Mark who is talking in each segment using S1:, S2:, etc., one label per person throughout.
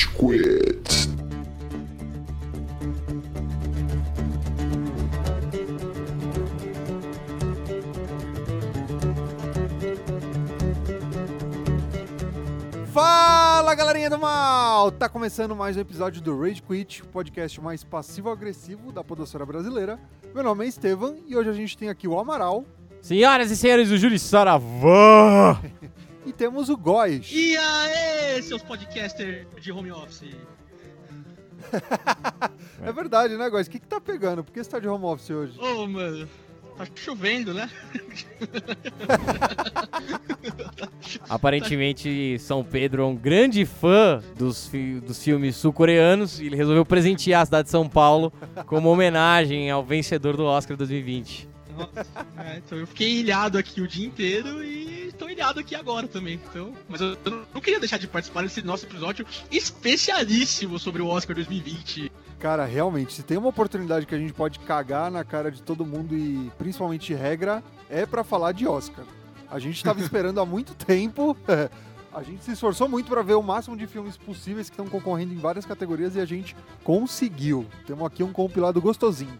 S1: Rage Quit.
S2: Fala galerinha do mal! Tá começando mais um episódio do Rage Quit, o podcast mais passivo-agressivo da podosfera brasileira. Meu nome é Estevam e hoje a gente tem aqui o Amaral
S3: Senhoras e senhores do Júlio Saravã!
S2: e temos o Góis.
S4: E aí, seus podcasters de home office?
S2: É verdade, né, Góis? O que, que tá pegando? Por que você tá de home office hoje?
S4: Ô, mano, tá chovendo, né?
S3: Aparentemente, São Pedro é um grande fã dos, fi- dos filmes sul-coreanos e ele resolveu presentear a cidade de São Paulo como homenagem ao vencedor do Oscar 2020.
S4: Nossa, é, então eu fiquei ilhado aqui o dia inteiro e tô ilhado aqui agora também. Então, mas eu, eu não queria deixar de participar desse nosso episódio especialíssimo sobre o Oscar 2020.
S2: Cara, realmente, se tem uma oportunidade que a gente pode cagar na cara de todo mundo e principalmente regra, é pra falar de Oscar. A gente tava esperando há muito tempo. A gente se esforçou muito pra ver o máximo de filmes possíveis que estão concorrendo em várias categorias e a gente conseguiu. Temos aqui um compilado gostosinho.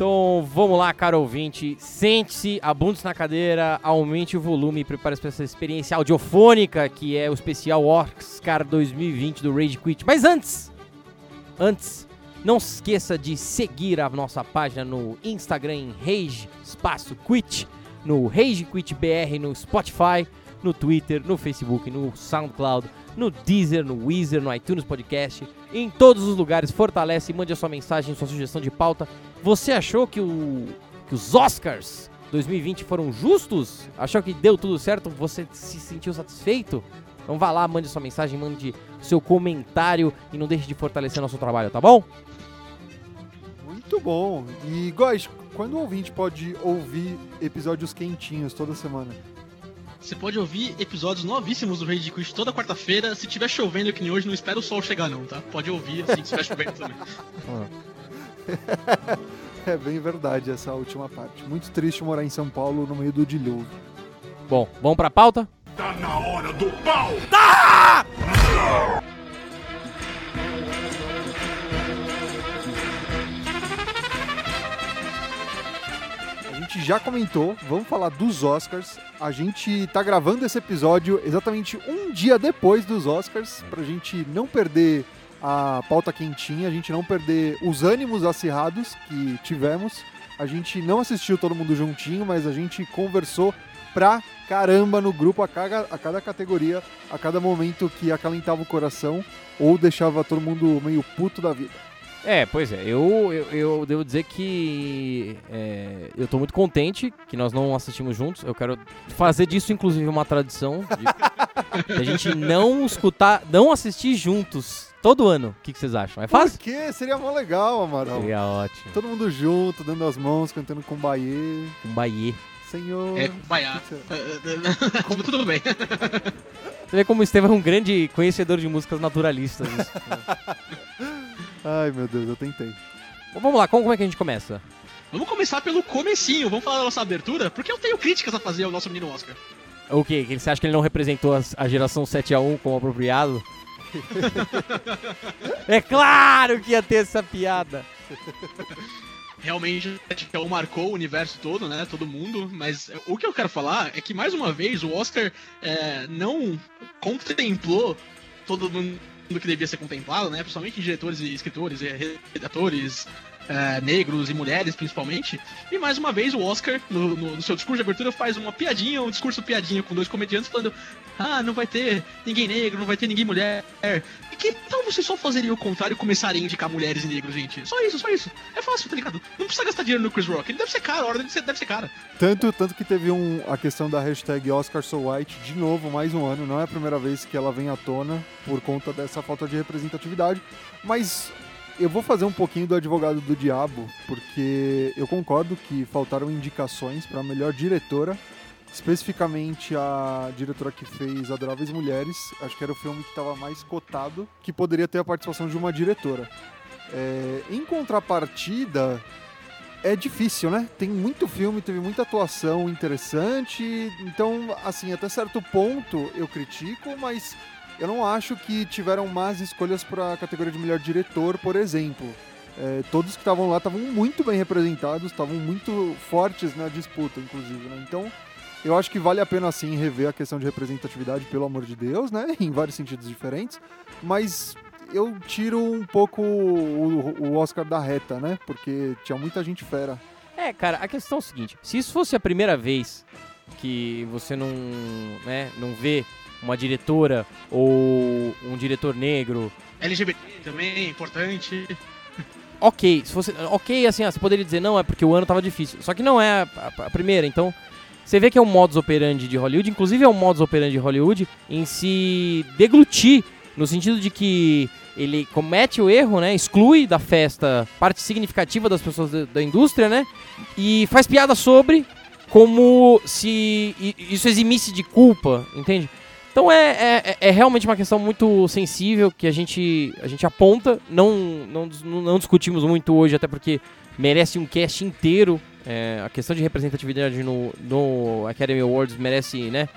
S3: Então vamos lá, caro ouvinte. Sente-se, abunde-se na cadeira, aumente o volume e prepare-se para essa experiência audiofônica que é o especial Oscar 2020 do Rage Quit. Mas antes, antes, não se esqueça de seguir a nossa página no Instagram em Rage Espaço Quit, no Rage Quit BR no Spotify, no Twitter, no Facebook, no SoundCloud, no Deezer, no Weezer, no iTunes Podcast, em todos os lugares. Fortalece, mande a sua mensagem, sua sugestão de pauta. Você achou que, o, que os Oscars 2020 foram justos? Achou que deu tudo certo? Você se sentiu satisfeito? Então vá lá, mande sua mensagem, mande seu comentário e não deixe de fortalecer nosso trabalho, tá bom?
S2: Muito bom. E, Góis, quando o ouvinte pode ouvir episódios quentinhos toda semana?
S4: Você pode ouvir episódios novíssimos do Rage Quit toda quarta-feira. Se tiver chovendo que nem hoje, não espera o sol chegar não, tá? Pode ouvir assim que estiver chovendo também.
S2: É bem verdade essa última parte. Muito triste morar em São Paulo no meio do dilúvio.
S3: Bom, vamos pra pauta?
S1: Tá na hora do pau!
S2: A gente já comentou, vamos falar dos Oscars. A gente tá gravando esse episódio exatamente um dia depois dos Oscars, pra gente não perder a pauta quentinha, a gente não perder os ânimos acirrados que tivemos. A gente não assistiu todo mundo juntinho, mas a gente conversou pra caramba no grupo a cada, a cada categoria, a cada momento que acalentava o coração ou deixava todo mundo meio puto da vida.
S3: É, pois é, eu, eu, eu devo dizer que é, eu tô muito contente que nós não assistimos juntos. Eu quero fazer disso, inclusive, uma tradição de, de a gente não escutar, não assistir juntos todo ano. O que, que vocês acham? É fácil?
S2: Por quê? Seria mó legal, Amaral.
S3: Seria ótimo.
S2: Todo mundo junto, dando as mãos, cantando com Bahia.
S3: Um Bahia.
S2: Senhor.
S4: É, baiá. Tudo, tudo bem.
S3: Você vê como o Estevam é um grande conhecedor de músicas naturalistas. Isso.
S2: Ai, meu Deus, eu tentei.
S3: Bom, vamos lá, como, como é que a gente começa?
S4: Vamos começar pelo comecinho, vamos falar da nossa abertura, porque eu tenho críticas a fazer ao nosso menino Oscar.
S3: O quê? Que Você acha que ele não representou a geração 7x1 como apropriado? é claro que ia ter essa piada.
S4: Realmente, o marcou o universo todo, né? Todo mundo. Mas o que eu quero falar é que, mais uma vez, o Oscar é, não contemplou todo mundo que devia ser contemplado, né? Principalmente diretores e escritores, e redatores, é, negros e mulheres, principalmente. E mais uma vez, o Oscar, no, no- no seu discurso de abertura, faz uma piadinha, um discurso piadinha com dois comediantes falando: Ah, não vai ter ninguém negro, não vai ter ninguém mulher. E que tal vocês só fazerem o contrário e começarem a indicar mulheres e negros, gente? Só isso, só isso. É fácil, tá ligado? Não precisa gastar dinheiro no Chris Rock. Ele deve ser caro, a hora dele deve ser cara.
S2: Tanto, tanto que teve um, a questão da hashtag Oscar So White de novo, mais um ano. Não é a primeira vez que ela vem à tona por conta dessa falta de representatividade. Mas eu vou fazer um pouquinho do advogado do diabo, porque eu concordo que faltaram indicações para a melhor diretora. Especificamente a diretora que fez Adoráveis Mulheres. Acho que era o filme que estava mais cotado, que poderia ter a participação de uma diretora. É, em contrapartida, é difícil, né? Tem muito filme, teve muita atuação interessante. Então, assim, até certo ponto eu critico, mas eu não acho que tiveram más escolhas para a categoria de melhor diretor, por exemplo. É, todos que estavam lá estavam muito bem representados, estavam muito fortes na disputa, inclusive. Né? Então, eu acho que vale a pena sim rever a questão de representatividade, pelo amor de Deus, né? Em vários sentidos diferentes. Mas eu tiro um pouco o, o Oscar da reta, né? Porque tinha muita gente fera.
S3: É, cara, a questão é o seguinte: se isso fosse a primeira vez que você não, né, não vê uma diretora ou um diretor negro.
S4: LGBT também, importante.
S3: Ok, se fosse. Ok, assim, você poderia dizer, não, é porque o ano tava difícil. Só que não é a, a, a primeira, então. Você vê que é um modus operandi de Hollywood, inclusive é um modus operandi de Hollywood em se deglutir, no sentido de que ele comete o erro, né? Exclui da festa parte significativa das pessoas da indústria, né? E faz piada sobre como se isso eximisse de culpa, entende? Então é, é, é, realmente uma questão muito sensível que a gente, a gente aponta. Não, não, não discutimos muito hoje, até porque merece um cast inteiro. É, a questão de representatividade no, no Academy Awards merece, né?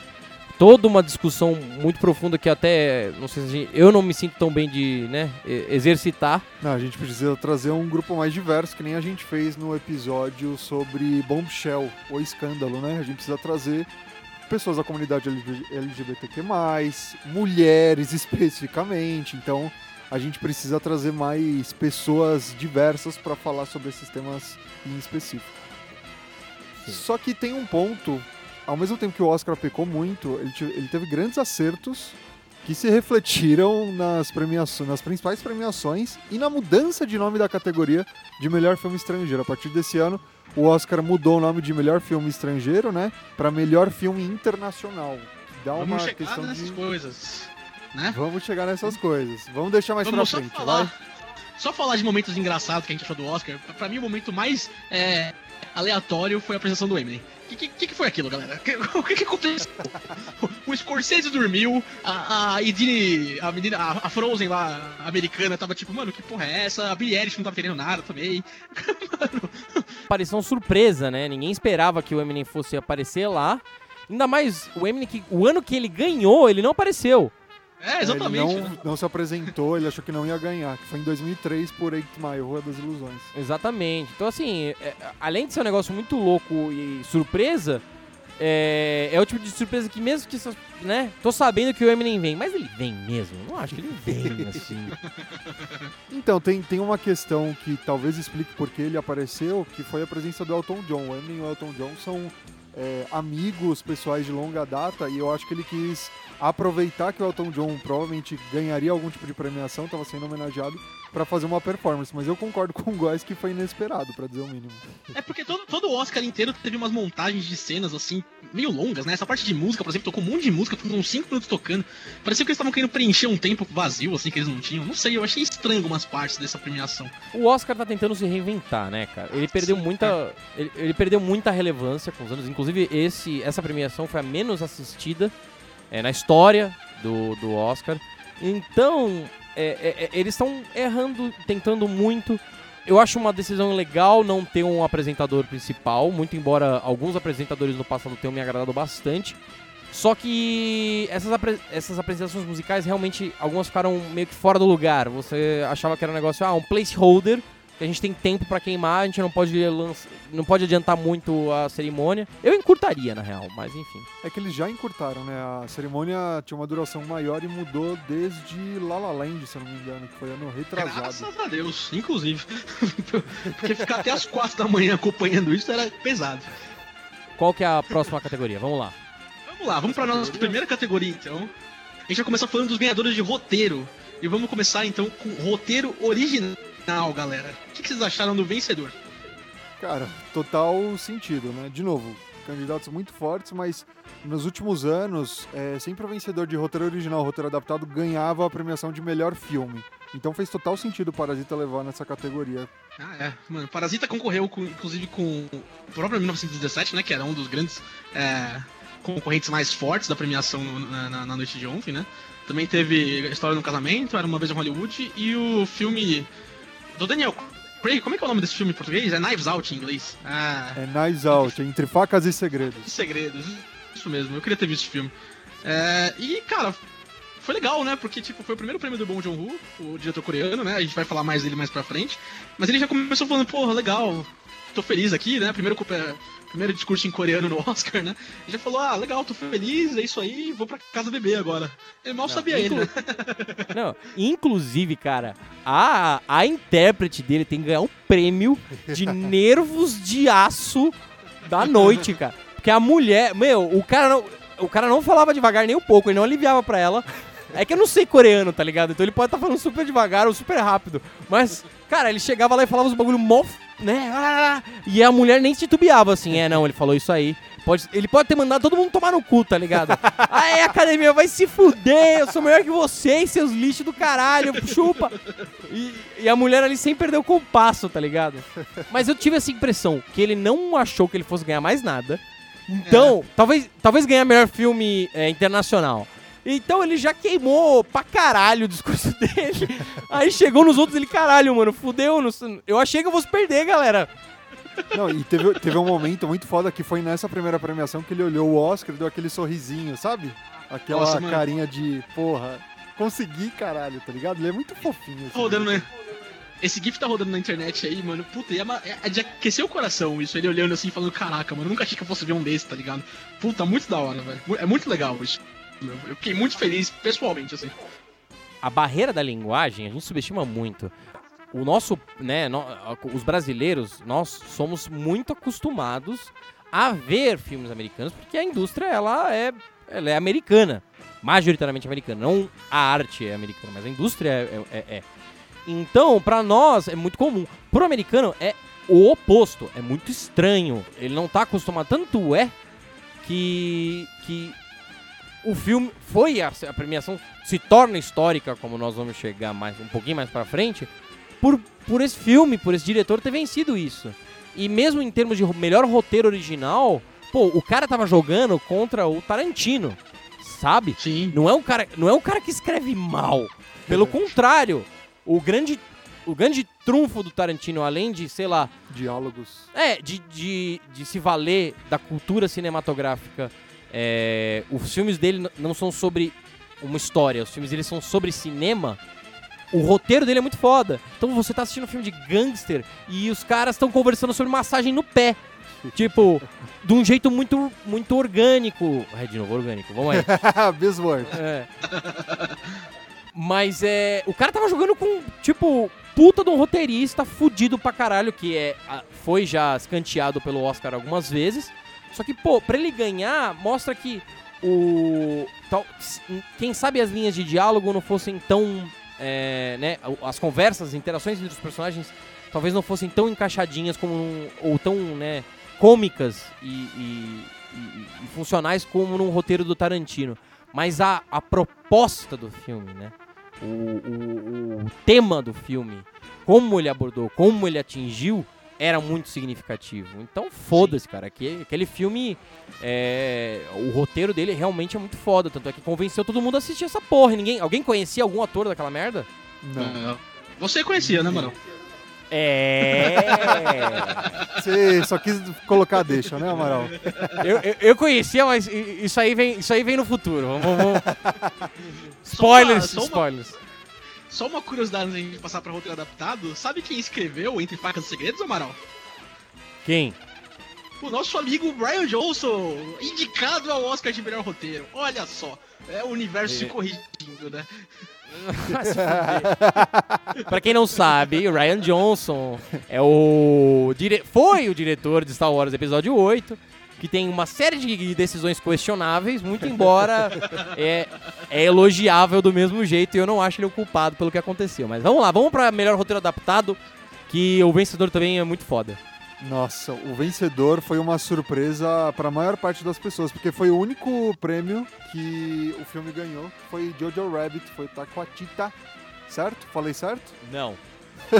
S3: Toda uma discussão muito profunda que até não sei se gente, eu não me sinto tão bem de né, exercitar.
S2: Não, a gente precisa trazer um grupo mais diverso, que nem a gente fez no episódio sobre Bombshell, o escândalo, né? A gente precisa trazer pessoas da comunidade LGBTQ+, mulheres especificamente, então a gente precisa trazer mais pessoas diversas para falar sobre esses temas em específico. Sim. Só que tem um ponto, ao mesmo tempo que o Oscar pecou muito, ele, ele teve grandes acertos que se refletiram nas premiações, nas principais premiações e na mudança de nome da categoria de melhor filme estrangeiro. A partir desse ano, o Oscar mudou o nome de melhor filme estrangeiro, né, para melhor filme internacional.
S4: Dá Vamos uma chegar questão nessas de... coisas, né?
S2: Vamos chegar nessas coisas. Vamos deixar mais Vamos pra frente, falar, vai.
S4: Só falar de momentos engraçados que a gente achou do Oscar. Para mim, o momento mais é, aleatório foi a apresentação do Eminem. O que, que, que, foi aquilo, galera? O que, que aconteceu? o Scorsese dormiu, a, a Idine, a menina, a, Frozen lá, a americana, tava tipo, mano, que porra é essa? A Billie Eilish não tava querendo nada também.
S3: mano. Pareceu uma surpresa, né? Ninguém esperava que o Eminem fosse aparecer lá. Ainda mais o Eminem, que o ano que ele ganhou, ele não apareceu.
S4: É, exatamente.
S2: Ele não, né? não se apresentou, ele achou que não ia ganhar, que foi em 2003 por Eight Mile, Rua das Ilusões.
S3: Exatamente. Então, assim, é, além de ser um negócio muito louco e surpresa, é, é o tipo de surpresa que mesmo que, né, tô sabendo que o Eminem vem, mas ele vem mesmo? Não acho que ele vem, assim.
S2: Então, tem, tem uma questão que talvez explique por que ele apareceu, que foi a presença do Elton John. O Eminem e o Elton John são é, amigos pessoais de longa data e eu acho que ele quis aproveitar que o Elton John provavelmente ganharia algum tipo de premiação, estava sendo homenageado, para fazer uma performance. Mas eu concordo com o Góes que foi inesperado, para dizer o mínimo.
S4: É porque todo, todo o Oscar inteiro teve umas montagens de cenas, assim, meio longas, né? Essa parte de música, por exemplo, tocou um monte de música, com uns 5 minutos tocando. Parecia que eles estavam querendo preencher um tempo vazio, assim, que eles não tinham. Não sei, eu achei estranho algumas partes dessa premiação.
S3: O Oscar tá tentando se reinventar, né, cara? Ele perdeu Sim, muita. É. Ele, ele, perdeu muita relevância com os anos. Inclusive, esse, essa premiação foi a menos assistida é, na história do, do Oscar. Então, é, é, é eles estão errando, tentando muito. Eu acho uma decisão legal não ter um apresentador principal, muito embora alguns apresentadores no passado tenham me agradado bastante. Só que essas, apre essas apresentações musicais realmente, algumas ficaram meio que fora do lugar. Você achava que era um negócio, ah, um placeholder que a gente tem tempo para queimar, a gente não pode não pode adiantar muito a cerimônia. Eu encurtaria, na real, mas enfim.
S2: É que eles já encurtaram, né? A cerimônia tinha uma duração maior e mudou desde La La Land, se eu não me engano, que foi ano retrasado.
S4: Graças a Deus, inclusive. Porque ficar até as quatro da manhã acompanhando isso era pesado.
S3: Qual que é a próxima categoria? Vamos lá.
S4: Vamos lá, vamos para nossa primeira categoria então. A gente vai começar falando dos ganhadores de roteiro. E vamos começar então com roteiro original final, galera. O que vocês acharam do vencedor?
S2: Cara, total sentido, né? De novo, candidatos muito fortes, mas nos últimos anos, é, sempre o vencedor de roteiro original, roteiro adaptado, ganhava a premiação de melhor filme. Então fez total sentido o Parasita levar nessa categoria.
S4: Ah, é. Mano, Parasita concorreu, com, inclusive, com o próprio 1917, né? Que era um dos grandes é, concorrentes mais fortes da premiação na, na, na, noite de ontem, né? Também teve História do Casamento, Era Uma Vez em Hollywood, e o filme do Daniel Craig. Como é que é o nome desse filme em português? É Knives Out em inglês.
S2: Ah, é Knives Out, Entre Facas e Segredos.
S4: Segredos, isso mesmo. Eu queria ter visto esse filme. É, e, cara, foi legal, né? Porque, tipo, foi o primeiro prêmio do Bong Joon-ho, o diretor coreano, né? A gente vai falar mais dele mais pra frente. Mas ele já começou falando, porra, legal, tô feliz aqui, né? Primeiro, primeiro discurso em coreano no Oscar, né? Ele já falou, ah, legal, tô feliz, é isso aí, vou pra casa beber agora. Ele mal
S3: Não,
S4: sabia ele, né?
S3: Não, inclusive, cara, a, a intérprete dele tem que ganhar um prêmio de nervos de aço da noite, cara. Porque a mulher, meu, o cara não, o cara não falava devagar nem um pouco, ele não aliviava pra ela. É que eu não sei coreano, tá ligado? Então ele pode estar falando super devagar ou super rápido. Mas, cara, ele chegava lá e falava os bagulho mó, né? ah, E a mulher nem se titubeava assim. É, não, ele falou isso aí. Pode, ele pode ter mandado todo mundo tomar no cu, tá ligado? Aí, academia, vai se fuder, eu sou melhor que vocês, seus lixos do caralho, chupa. E, e a mulher ali sem perder o compasso, tá ligado? Mas eu tive essa impressão, que ele não achou que ele fosse ganhar mais nada. Então, talvez, talvez ganhar melhor filme é, internacional. Então ele já queimou pra caralho o discurso dele. Aí chegou nos outros ele, caralho, mano, fudeu. não Eu achei que eu fosse perder, galera.
S2: Não, e teve, teve um momento muito foda que foi nessa primeira premiação que ele olhou o Oscar e deu aquele sorrisinho, sabe? Aquela
S4: Nossa,
S2: carinha de, porra, consegui, caralho, tá ligado? Ele é muito fofinho.
S4: Tá rodando, né? Esse GIF tá rodando na internet aí, mano. Puta, é, uma- é de aquecer o coração isso. Ele olhando assim, falando: Caraca, mano, nunca achei que eu fosse ver um desse, tá ligado? Puta, muito da hora, velho. É muito legal isso. Eu fiquei muito feliz, pessoalmente, assim.
S3: a barreira da linguagem a gente subestima muito. O nosso, né, no- os brasileiros, nós somos muito acostumados a ver filmes americanos porque a indústria ela é, ela é americana, majoritariamente americana. Não a arte é americana, mas a indústria é. é- é. Então, pra nós é muito comum. Pro americano é o oposto, é muito estranho. Ele não tá acostumado, tanto é que que o filme foi a, a premiação se torna histórica, como nós vamos chegar mais um pouquinho mais pra frente, por, por esse filme, por esse diretor ter vencido isso. E mesmo em termos de melhor roteiro original, pô, o cara tava jogando contra o Tarantino, sabe?
S4: Sim.
S3: Não é um cara, não é um cara que escreve mal. Pelo contrário, o grande o grande trunfo do Tarantino, além de, sei lá,
S2: Diálogos.
S3: é, de, de, de se valer da cultura cinematográfica. É, os filmes dele não são sobre uma história, os filmes dele são sobre cinema. O roteiro dele é muito foda. Então você tá assistindo um filme de gangster e os caras estão conversando sobre massagem no pé. Tipo, de um jeito muito, muito orgânico. É, de novo, orgânico, vamos aí.
S2: Buzzword.
S3: É. Mas é. O cara tava jogando com, tipo, puta de um roteirista fudido pra caralho, que é, foi já escanteado pelo Oscar algumas vezes. Só que, pô, pra ele ganhar, mostra que o. quem sabe as linhas de diálogo não fossem tão. é, né, as conversas, as interações entre os personagens talvez não fossem tão encaixadinhas como ou tão, né, cômicas e, e- e- e funcionais como num roteiro do Tarantino. Mas a, a proposta do filme, né? O, o- o tema do filme, como ele abordou, como ele atingiu, era muito significativo. Então, foda-se, cara. Que, aquele filme, é, o roteiro dele realmente é muito foda. Tanto é que convenceu todo mundo a assistir essa porra. Ninguém, alguém conhecia algum ator daquela merda?
S2: Não.
S4: Você conhecia, né, mano?
S3: É.
S2: Você só quis colocar a deixa, né, Amaral?
S3: eu, eu, eu conhecia, mas isso aí vem, isso aí vem no futuro. Vamos, vamos- Spoilers,
S4: só uma-
S3: spoilers.
S4: Só uma curiosidade antes de a gente passar pra roteiro adaptado. Sabe quem escreveu Entre Facas e Segredos, Amaral?
S3: Quem?
S4: O nosso amigo Brian Johnson, indicado ao Oscar de melhor roteiro. Olha só, é o universo se
S3: É.
S4: corrigindo, né?
S3: Pra quem não sabe, o Ryan Johnson é o dire... foi o diretor de Star Wars Episódio 8, que tem uma série de decisões questionáveis, muito embora é, é elogiável do mesmo jeito e eu não acho ele o culpado pelo que aconteceu. Mas vamos lá, vamos pra melhor roteiro adaptado, que o vencedor também é muito foda.
S2: Nossa, o vencedor foi uma surpresa para a maior parte das pessoas, porque foi o único prêmio que o filme ganhou. Foi Jojo Rabbit, foi Taquatita, certo? Falei certo?
S3: Não.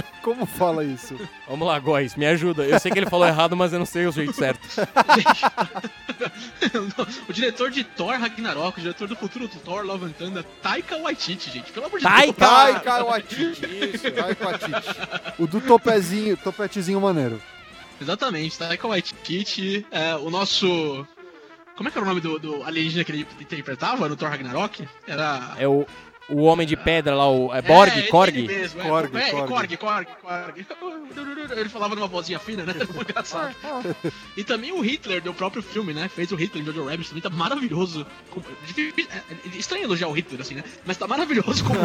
S2: Como fala isso?
S3: Vamos lá, Góis, me ajuda. Eu sei que ele falou errado, mas eu não sei o jeito certo.
S4: o diretor de Thor Ragnarok, o diretor do futuro do Thor Love and Thunder, Taika Waititi, gente. Pelo amor de
S3: Taika!
S4: Deus.
S2: Taika Waititi, isso, Taika Waititi. O do topezinho, topetezinho maneiro.
S4: Exatamente, Taika Waititi, é, o nosso Como é que era o nome do, do alienígena que ele interpretava no Thor Ragnarok? Era.
S3: É o, o Homem de Pedra lá, o é Borg,
S4: é, ele-
S3: Korg.
S4: ele mesmo, é,
S2: Korg,
S4: é,
S2: Korg.
S4: Korg, Korg, Korg. Ele falava numa vozinha fina, né? Engraçado. E também o Hitler do próprio filme, né? Fez o Hitler em Jojo Rabbit, também tá maravilhoso. É, é Estranho elogiar o Hitler, assim, né? Mas tá maravilhoso como.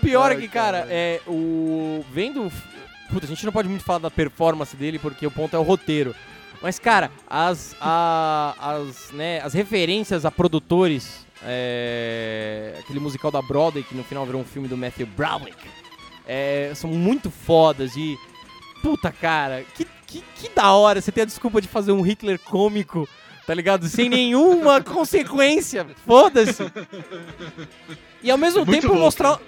S3: Pior é
S2: Ai,
S3: que, cara,
S2: caralho.
S3: é o. Vendo. Puta, a gente não pode muito falar da performance dele porque o ponto é o roteiro. Mas, cara, as. a- as, né, as referências a produtores. É, aquele musical da Broadway que no final virou um filme do Matthew Broderick. é, são muito fodas e. Puta, cara, que, que, que da hora você ter a desculpa de fazer um Hitler cômico, tá ligado? Sem nenhuma consequência. Foda-se. E ao mesmo
S4: Muito
S3: tempo
S4: louco.
S3: mostrar.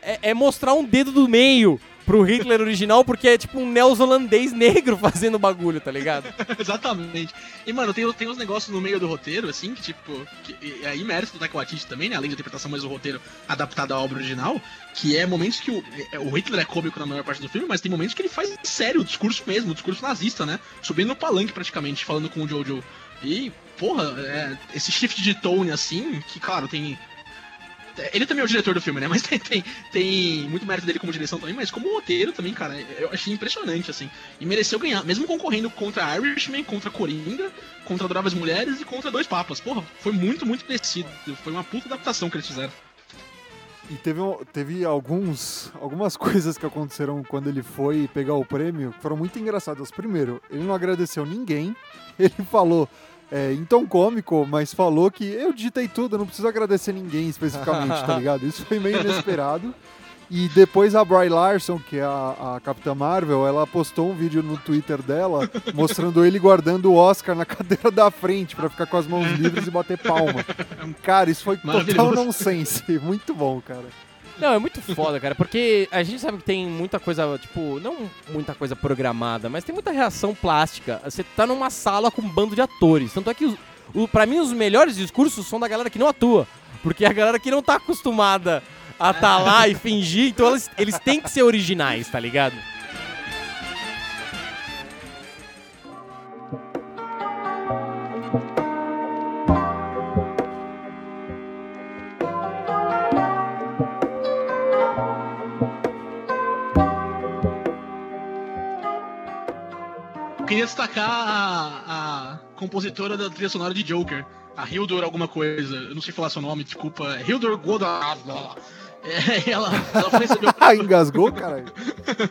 S3: É, é mostrar um dedo do meio pro Hitler original, porque é tipo um neozelandês negro fazendo bagulho, tá ligado?
S4: Exatamente. E, mano, tem, tem uns negócios no meio do roteiro, assim, que, tipo. Que, aí, mérito do Taika Waititi também, né? Além da interpretação, mas o roteiro adaptado à obra original. Que é momentos que o, é, o Hitler é cômico na maior parte do filme, mas tem momentos que ele faz sério o discurso mesmo, o discurso nazista, né? Subindo no palanque praticamente, falando com o Jojo. E, porra, é, esse shift de tone, assim, que, claro, tem. Ele também é o diretor do filme, né? Mas tem, tem, tem muito mérito dele como direção também, mas como roteiro também, cara, eu achei impressionante, assim. E mereceu ganhar, mesmo concorrendo contra Irishman, contra Coringa, contra Adoráveis Mulheres e contra Dois Papas. Porra, foi muito, muito merecido. Foi uma puta adaptação que eles fizeram.
S2: E teve, teve alguns, algumas coisas que aconteceram quando ele foi pegar o prêmio que foram muito engraçadas. Primeiro, ele não agradeceu ninguém. Ele falou é, tom cômico, mas falou que eu digitei tudo, eu não preciso agradecer ninguém especificamente, tá ligado? Isso foi meio inesperado. E depois a Bry Larson, que é a, a Capitã Marvel, ela postou um vídeo no Twitter dela mostrando ele guardando o Oscar na cadeira da frente pra ficar com as mãos livres e bater palma. Cara, isso foi total nonsense. Muito bom, cara.
S3: Não, é muito foda, cara, porque a gente sabe que tem muita coisa, tipo, não muita coisa programada, mas tem muita reação plástica. Você tá numa sala com um bando de atores. Tanto é que, o, pra mim, os melhores discursos são da galera que não atua. Porque é a galera que não tá acostumada a tá lá e fingir, então eles, eles têm que ser originais, tá ligado?
S4: Queria destacar a, a compositora da trilha sonora de Joker, a Hildur alguma coisa, eu não sei falar seu nome, desculpa, é Hildur Godard. É, ela, ela foi receber o
S2: Ah,
S4: prêmio,
S2: engasgou, caralho?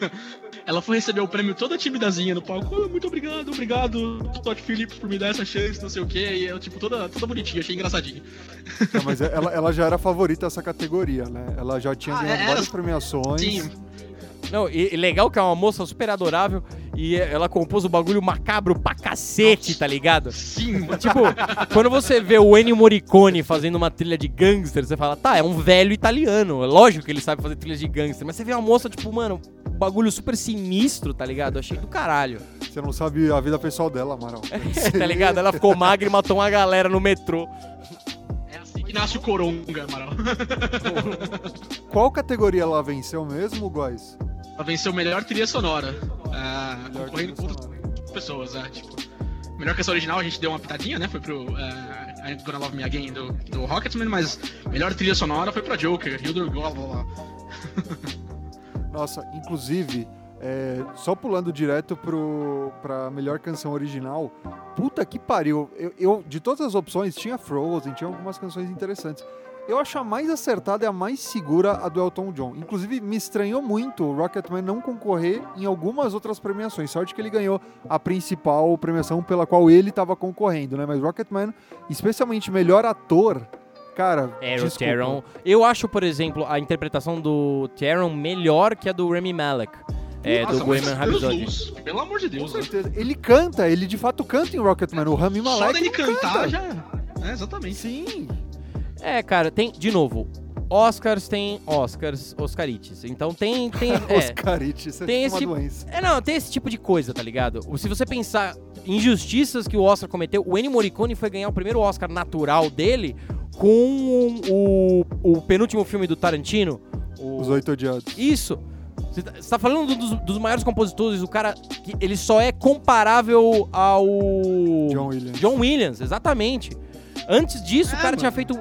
S4: ela foi receber o prêmio toda timidazinha no palco. "Ah, muito obrigado, obrigado, Todd Phillips, por me dar essa chance, não sei o que. E eu, tipo, toda, toda bonitinha, achei engraçadinho.
S2: Não, mas ela, ela já era favorita dessa categoria, né? Ela já tinha
S4: Ah,
S2: ganhado várias premiações.
S4: Sim,
S3: Não, e, e legal que é uma moça super adorável e ela compôs o bagulho macabro pra cacete, tá ligado?
S4: sim, mano.
S3: Tipo, quando você vê o Ennio Morricone fazendo uma trilha de gangster, você fala, tá, é um velho italiano. É lógico que ele sabe fazer trilha de gangster. Mas você vê uma moça, tipo, mano, um bagulho super sinistro, tá ligado? Eu achei do caralho.
S2: Você não sabe a vida pessoal dela, Amaral.
S3: tá ligado? Ela ficou magra e matou uma galera no metrô.
S4: É assim que nasce o Coronga, Amaral.
S2: Qual categoria ela venceu mesmo, Góis?
S4: Ela venceu melhor trilha sonora. Ah,
S2: Melhor
S4: concorrendo com outras pessoas, é, tipo. Melhor canção original a gente deu uma pitadinha, né? Foi pro uh, I'm Gonna Love Me Again do, do Rocketman, mas melhor trilha sonora foi pra Joker, Hildur blá.
S2: Nossa, inclusive, é, só pulando direto pro, pra melhor canção original, puta que pariu. Eu, eu- de todas as opções, tinha Frozen, tinha algumas canções interessantes. Eu acho a mais acertada e a mais segura a do Elton John. Inclusive, me estranhou muito o Rocketman não concorrer em algumas outras premiações. Sorte que ele ganhou a principal premiação pela qual ele estava concorrendo, né? Mas Rocketman, especialmente melhor ator, cara.
S3: Era o
S2: desculpa.
S3: Taron. Eu acho, por exemplo, a interpretação do Taron melhor que a do Remy Malek. É,
S4: Nossa,
S3: do Bohemian
S4: Deus
S3: Rhapsody.
S4: luz, Pelo amor de Deus,
S2: certeza. Ele canta, ele de fato canta em Rocketman. O Rami
S4: Só
S2: Malek
S4: dele
S2: não
S4: cantar
S2: canta.
S4: já. É, exatamente.
S2: Sim.
S3: É, cara, tem, de novo, Oscars tem Oscars, Oscarites. Então tem, tem, é,
S2: Oscarite, isso é
S3: Tem
S2: tipo
S3: esse
S2: uma doença.
S3: é, não, tem esse tipo de coisa, tá ligado? Se você pensar injustiças que o Oscar cometeu, o Ennio Morricone foi ganhar o primeiro Oscar natural dele com o, o penúltimo filme do Tarantino. o-
S2: Os Oito Odiados.
S3: Isso. Você tá, você tá falando dos, dos maiores compositores, o cara que ele só é comparável ao
S2: John Williams.
S3: John Williams, exatamente. Antes disso,
S4: É,
S3: o cara
S4: mano.
S3: tinha feito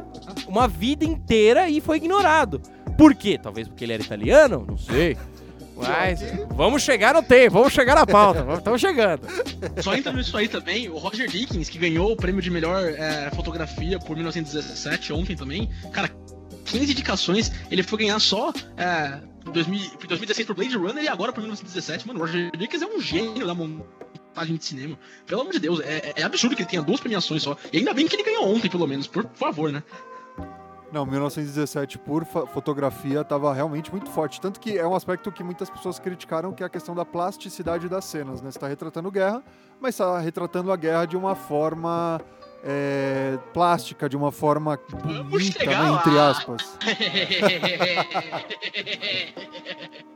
S3: uma vida inteira e foi ignorado. Por quê? Talvez porque ele era italiano? Não sei. Mas vamos chegar no tempo, vamos chegar na pauta. Estamos chegando.
S4: Só entrando nisso aí também, o Roger Dickens, que ganhou o prêmio de melhor é, fotografia por 1917 ontem também, cara, 15 indicações, ele foi ganhar só é, 2000 por 2016 por Blade Runner e agora por 1917. Mano, o Roger Dickens é um gênio da montagem de cinema. Pelo amor de Deus, é, é absurdo que ele tenha duas premiações só. E ainda bem que ele ganhou ontem, pelo menos, por favor, né?
S2: Não, 1917 por fotografia estava realmente muito forte. Tanto que é um aspecto que muitas pessoas criticaram, que é a questão da plasticidade das cenas. Né? Você está retratando guerra, mas está retratando a guerra de uma forma é, plástica, de uma forma bonita, né, entre aspas.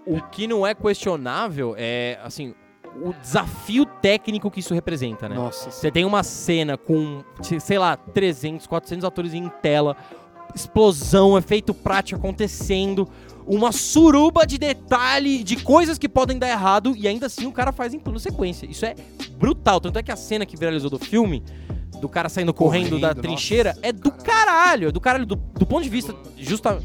S3: O que não é questionável é, assim, o desafio técnico que isso representa, né?
S2: Nossa,
S3: Você tem uma cena com, sei lá, 300, 400 atores em tela, explosão, efeito prático acontecendo, uma suruba de detalhe, de coisas que podem dar errado, e ainda assim o cara faz em plano sequência. Isso é brutal. Tanto é que a cena que viralizou do filme, do cara saindo correndo,
S2: Correndo,
S3: da
S2: nossa,
S3: trincheira, é do caralho. É do caralho, do, do ponto de vista, justa.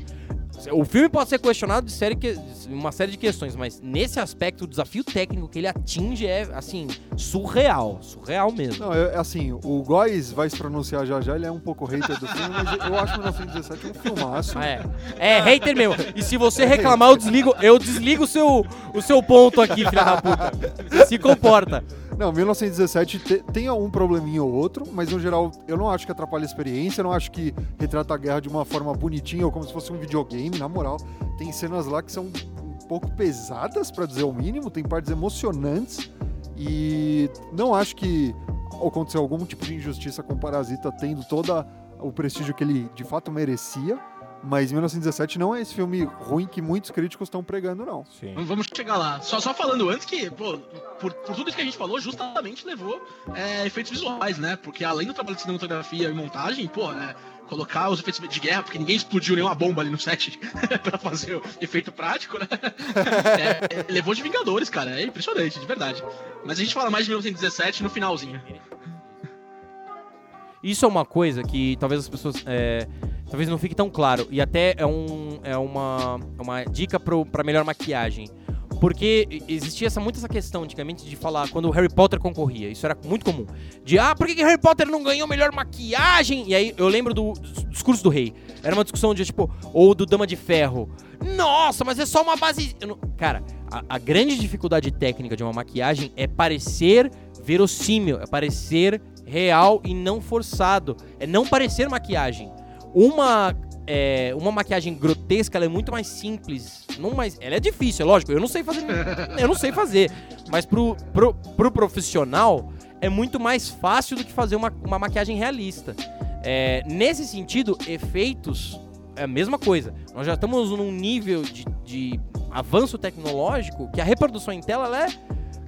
S3: O filme pode ser questionado de série que, uma série de questões, mas nesse aspecto, o desafio técnico que ele atinge é, assim, surreal. Surreal mesmo.
S2: Não, é, assim, o Góis vai se pronunciar já já, ele é um pouco hater do filme, mas eu acho 1917 um filmaço.
S3: Ah, É, é hater mesmo. E se você reclamar, eu desligo, eu desligo o seu, o seu ponto aqui, filha da puta. Se comporta.
S2: Não, 1917 te- tem um probleminha ou outro, mas no geral eu não acho que atrapalha a experiência, eu não acho que retrata a guerra de uma forma bonitinha ou como se fosse um videogame, na moral. Tem cenas lá que são um pouco pesadas, pra dizer o mínimo, tem partes emocionantes e não acho que aconteceu algum tipo de injustiça com o Parasita tendo todo o prestígio que ele de fato merecia. Mas 1917 não é esse filme ruim que muitos críticos estão pregando, não.
S3: Sim.
S4: Vamos chegar lá. Só, só falando antes que, pô, por, por tudo isso que a gente falou, justamente levou é, efeitos visuais, né? Porque além do trabalho de cinematografia e montagem, pô, é, colocar os efeitos de guerra, porque ninguém explodiu nenhuma bomba ali no set pra fazer o efeito prático, né? É, é, levou de Vingadores, cara. É impressionante, de verdade. Mas a gente fala mais de 1917 no finalzinho.
S3: Isso é uma coisa que talvez as pessoas. é, talvez não fique tão claro. E até é, um, é uma, uma dica pro, pra melhor maquiagem. Porque existia essa, muito essa questão antigamente de falar quando o Harry Potter concorria. Isso era muito comum. De, ah, por que, que Harry Potter não ganhou melhor maquiagem? E aí eu lembro do, do discurso do rei. Era uma discussão de, tipo, ou do Dama de Ferro. Nossa, mas é só uma base. não- Cara, a, a grande dificuldade técnica de uma maquiagem é parecer verossímil, é parecer real e não forçado. É não parecer maquiagem. Uma, é, uma maquiagem grotesca ela é muito mais simples. Não mais, ela é difícil, é lógico. Eu não sei fazer. eu não sei fazer. Mas pro, pro, pro profissional é muito mais fácil do que fazer uma, uma maquiagem realista. É, nesse sentido, efeitos é a mesma coisa. Nós já estamos num nível de, de avanço tecnológico que a reprodução em tela ela é,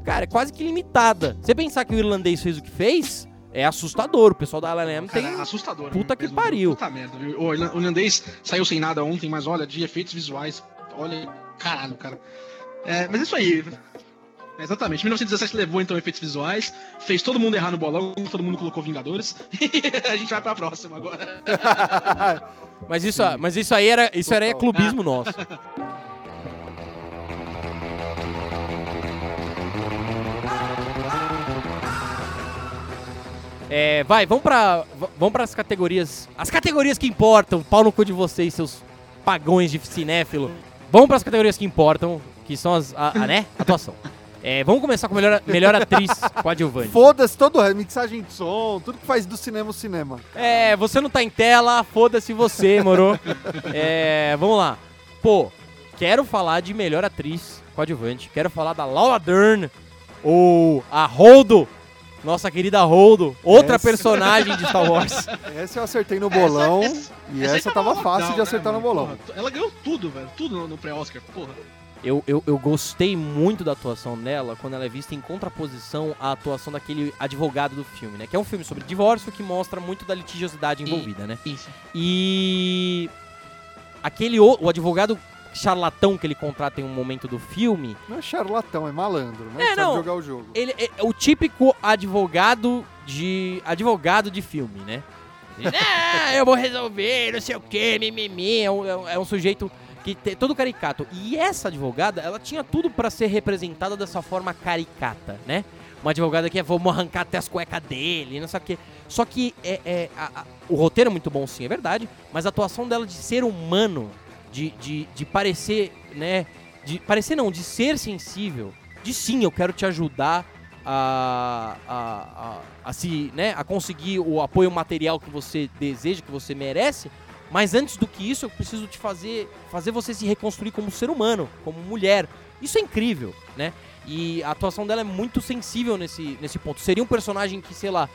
S3: cara, é quase que limitada. Você pensar que o irlandês fez o que fez, é assustador. O pessoal da LLM tem.
S4: Cara, assustador.
S3: Puta que
S4: mesmo.
S3: pariu.
S4: Puta merda, viu? O holandês saiu sem nada ontem, mas olha, de efeitos visuais, olha, caralho, cara. É, mas isso aí. É, Exatamente. 1917 levou então efeitos visuais, fez todo mundo errar no bolão, todo mundo colocou Vingadores. A gente vai pra próxima agora.
S3: Mas isso, mas isso aí era, isso era clubismo nosso. É, vai, vamos pra, v- vamos pras categorias. As categorias que importam. Pau no cu de vocês, seus pagões de cinéfilo. Vamos pras categorias que importam, que são as, a, a, né? Atuação. É, vamos começar com melhor, melhor atriz coadjuvante.
S2: Foda-se todo o mixagem de som, tudo que faz do cinema o cinema.
S3: É, você não tá em tela, foda-se você, moro. É, vamos lá. Pô, quero falar de melhor atriz coadjuvante. Quero falar da Laura Dern, ou a Holdo, nossa querida Holdo, outra
S2: Essa-
S3: personagem de Star Wars.
S2: Essa eu acertei no bolão
S4: Essa-
S2: e
S4: essa
S2: essa
S4: tava
S2: fácil
S4: legal,
S2: de acertar
S4: né,
S2: no bolão.
S4: Porra, ela ganhou tudo, velho. Tudo no, no pré-Oscar, porra.
S3: Eu, eu, eu gostei muito da atuação dela quando ela é vista em contraposição à atuação daquele advogado do filme, né? Que é um filme sobre divórcio que mostra muito da litigiosidade envolvida, né?
S4: Isso.
S3: E aquele o, o advogado charlatão que ele contrata em um momento do filme.
S2: Não é charlatão, é malandro, né?
S3: É, não.
S2: jogar o jogo.
S3: Ele é o típico advogado de. advogado de filme, né? ah, eu vou resolver, não sei o que, mimimi. É um, é um- é um sujeito que tem todo caricato. E essa advogada, ela tinha tudo pra ser representada dessa forma caricata, né? Uma advogada que é vamos arrancar até as cuecas dele, não sei o quê. Só que é, é, a- a- o roteiro é muito bom, sim, é verdade. Mas a atuação dela de ser humano, de, de, de parecer, né? De parecer não, de ser sensível. De sim, eu quero te ajudar a, a, a, a se, né, a conseguir o apoio material que você deseja, que você merece. Mas antes do que isso, eu preciso te fazer, fazer você se reconstruir como ser humano, como mulher. Isso é incrível, né? E a atuação dela é muito sensível nesse, nesse ponto. Seria um personagem que, sei lá,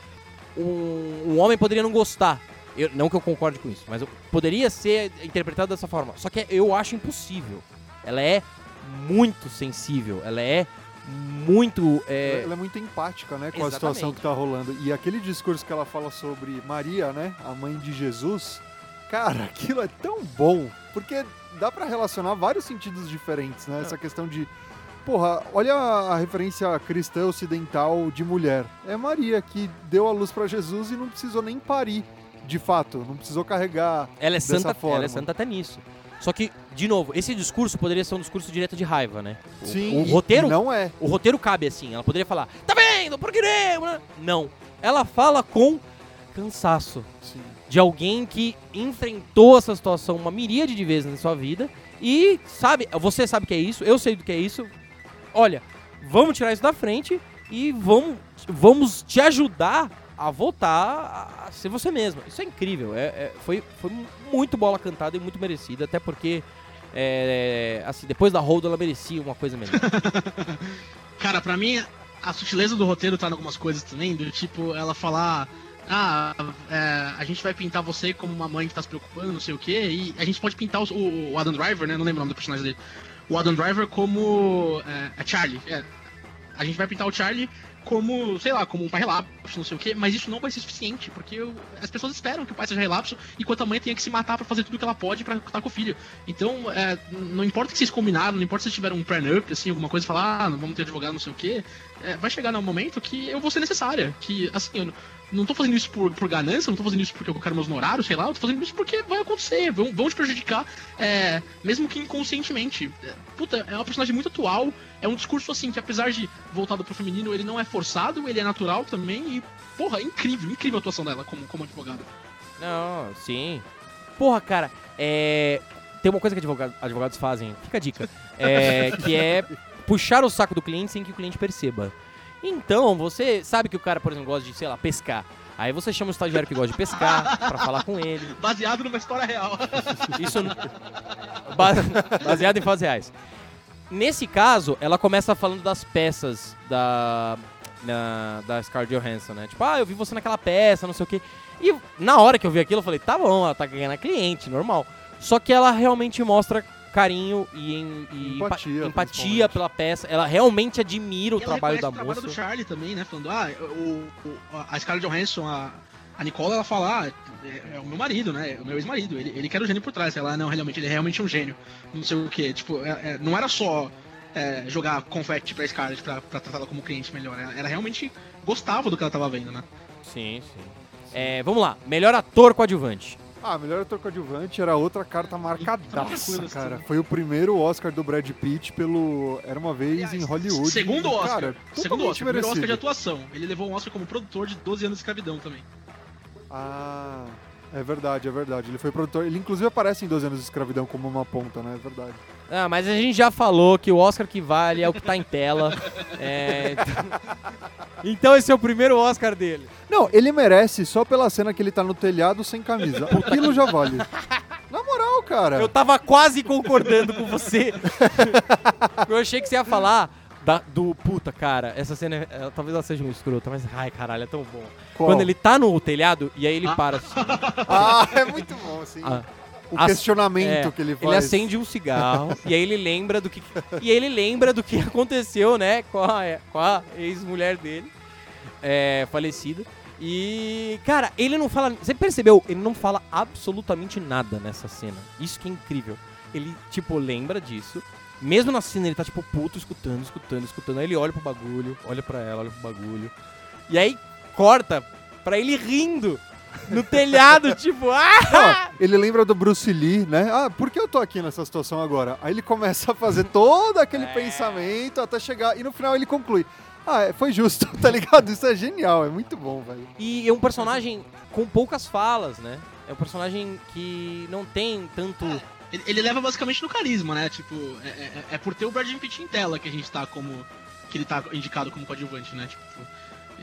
S3: um, um homem poderia não gostar. Eu- não que eu concorde com isso, mas eu- poderia ser interpretado dessa forma. Só que eu acho impossível. Ela é muito sensível. Ela é muito. é,
S2: Ela é muito empática, né, com a
S3: Exatamente.
S2: situação que tá rolando. E aquele discurso que ela fala sobre Maria, né, a mãe de Jesus, cara, aquilo é tão bom, porque dá pra relacionar vários sentidos diferentes, né? Essa questão de Porra, olha a referência cristã ocidental de mulher. É Maria que deu a luz pra Jesus e não precisou nem parir, de fato, não precisou carregar
S3: Ela é
S2: dessa
S3: santa,
S2: forma.
S3: ela é santa até nisso. Só que, de novo, esse discurso poderia ser um discurso direto de raiva, né? O-
S2: Sim,
S3: o roteiro,
S2: não é.
S3: o roteiro cabe assim. Ela poderia falar: "Tá vendo? Por que não?" Não. Ela fala com cansaço
S2: Sim.
S3: de alguém que enfrentou essa situação uma miríade de vezes na sua vida e sabe, você sabe que é isso, eu sei do que é isso. Olha, vamos tirar isso da frente e vamos, vamos te ajudar a voltar a ser você mesma. Isso é incrível. É, é- foi, foi muito bola cantada e muito merecida, até porque é, assim, depois da Hold ela merecia uma coisa melhor.
S4: Cara, pra mim, a sutileza do roteiro tá em algumas coisas também, do tipo, ela falar. Ah, é, a gente vai pintar você como uma mãe que tá se preocupando, não sei o quê, e a gente pode pintar o, o- o Adam Driver, né? Não lembro o nome do personagem dele. O Adam Driver como. É, é Charlie. é. a gente vai pintar o Charlie como, sei lá, como um pai relapso, não sei o quê, mas isso não vai ser suficiente, porque o- as pessoas esperam que o pai seja relapso, enquanto a mãe tenha que se matar pra fazer tudo que ela pode pra estar com o filho. Então, é, não importa que vocês combinaram, não importa se tiveram um prenup, assim, alguma coisa, falar, ah, não vamos ter advogado, não sei o quê, é, vai chegar num momento que eu vou ser necessária, que, assim, eu não- tô fazendo isso por, por ganância, não tô fazendo isso porque eu quero meus honorários, sei lá, eu tô fazendo isso porque vai acontecer, vão, vão te prejudicar, é, mesmo que inconscientemente. É, Puta, é uma personagem muito atual, é um discurso, assim, que apesar de voltado pro feminino, ele não é forçado, ele é natural também, e, porra, é incrível, incrível a atuação dela como, como advogada.
S3: Não, sim. Porra, cara, é. Tem uma coisa que advogado- advogados fazem, fica a dica. É, que é puxar o saco do cliente sem que o cliente perceba. Então, você sabe que o cara, por exemplo, gosta de, sei lá, pescar. Aí você chama o estagiário que gosta de pescar pra falar com ele.
S4: Baseado numa história real.
S3: Isso ba- baseado em fatos reais. Nesse caso, ela começa falando das peças da na, da Scarlett Johansson, né? Tipo, ah, eu vi você naquela peça, não sei o quê. E na hora que eu vi aquilo, eu falei, tá bom, ela tá ganhando a cliente, normal. Só que ela realmente mostra carinho e, em- e empa-
S2: Empatia,
S3: empatia pela peça. Ela realmente admira o
S4: Ela
S3: trabalho da
S4: o trabalho
S3: moça.
S4: do Charlie também, né? Falando, ah, o, o- a Scarlett Johansson, a, a Nicole, ela fala, ah, é, é o meu marido, né? É o meu ex-marido. Ele, ele quer o gênio por trás. Ela, não, realmente, ele é realmente um gênio. Não sei o quê. Tipo, é- é, não era só é, jogar confete pra Scarlett pra, pra tratá-la como cliente melhor. Ela, ela realmente gostava do que ela tava vendo, né?
S3: Sim, sim. É, vamos lá, melhor ator coadjuvante.
S2: Ah, melhor ator coadjuvante era outra carta marcadaça,
S4: tranquilo,
S2: cara.
S4: assim.
S2: Foi o primeiro Oscar do Brad Pitt pelo Era Uma Vez em Hollywood.
S4: Segundo Oscar.
S2: Cara,
S4: segundo Oscar. Primeiro Oscar de
S2: merecido.
S4: atuação. Ele levou um Oscar como produtor de 12 anos de escravidão também.
S2: Ah, é verdade, é verdade. Ele foi produtor. Ele inclusive aparece em 12 anos de escravidão como uma ponta, né? É verdade.
S3: Ah, mas a gente já falou que o Oscar que vale é o que tá em tela. É, então... então esse é o primeiro Oscar dele.
S2: Não, ele merece só pela cena que ele tá no telhado sem camisa. O quilo já vale. Na moral, cara.
S3: Eu tava quase concordando com você. Eu achei que você ia falar da- do. Puta, cara, essa cena, é- ela- talvez ela seja um escrota, mas ai, caralho, é tão bom.
S2: Qual?
S3: Quando ele tá no telhado e aí ele
S4: Ah.
S3: para assim.
S2: Ah, é muito bom, assim.
S3: ah,
S2: o
S3: as-
S2: questionamento
S3: é,
S2: que ele faz.
S3: Ele acende um cigarro e aí ele lembra do que e ele lembra do que aconteceu, né, com a, com a ex-mulher dele, é, falecida. E, cara, ele não fala. Você percebeu? Ele não fala absolutamente nada nessa cena. Isso que é incrível. Ele, tipo, lembra disso. Mesmo na cena, ele tá, tipo, puto, escutando, escutando, escutando. Aí ele olha pro bagulho, olha pra ela, olha pro bagulho. E aí corta pra ele rindo no telhado, tipo, ah!
S2: Ó, ele lembra do Bruce Lee, né? Ah, por que eu tô aqui nessa situação agora? Aí ele começa a fazer todo aquele
S3: É.
S2: pensamento até chegar. E no final ele conclui. Ah, é, foi justo, tá ligado? Isso é genial, é muito bom, velho.
S3: E é um personagem com poucas falas, né? É um personagem que não tem tanto.
S4: Ele, ele leva basicamente no carisma, né? Tipo, é, é- é por ter o Brad Pitt em tela que a gente tá como. que ele tá indicado como coadjuvante, né? Tipo.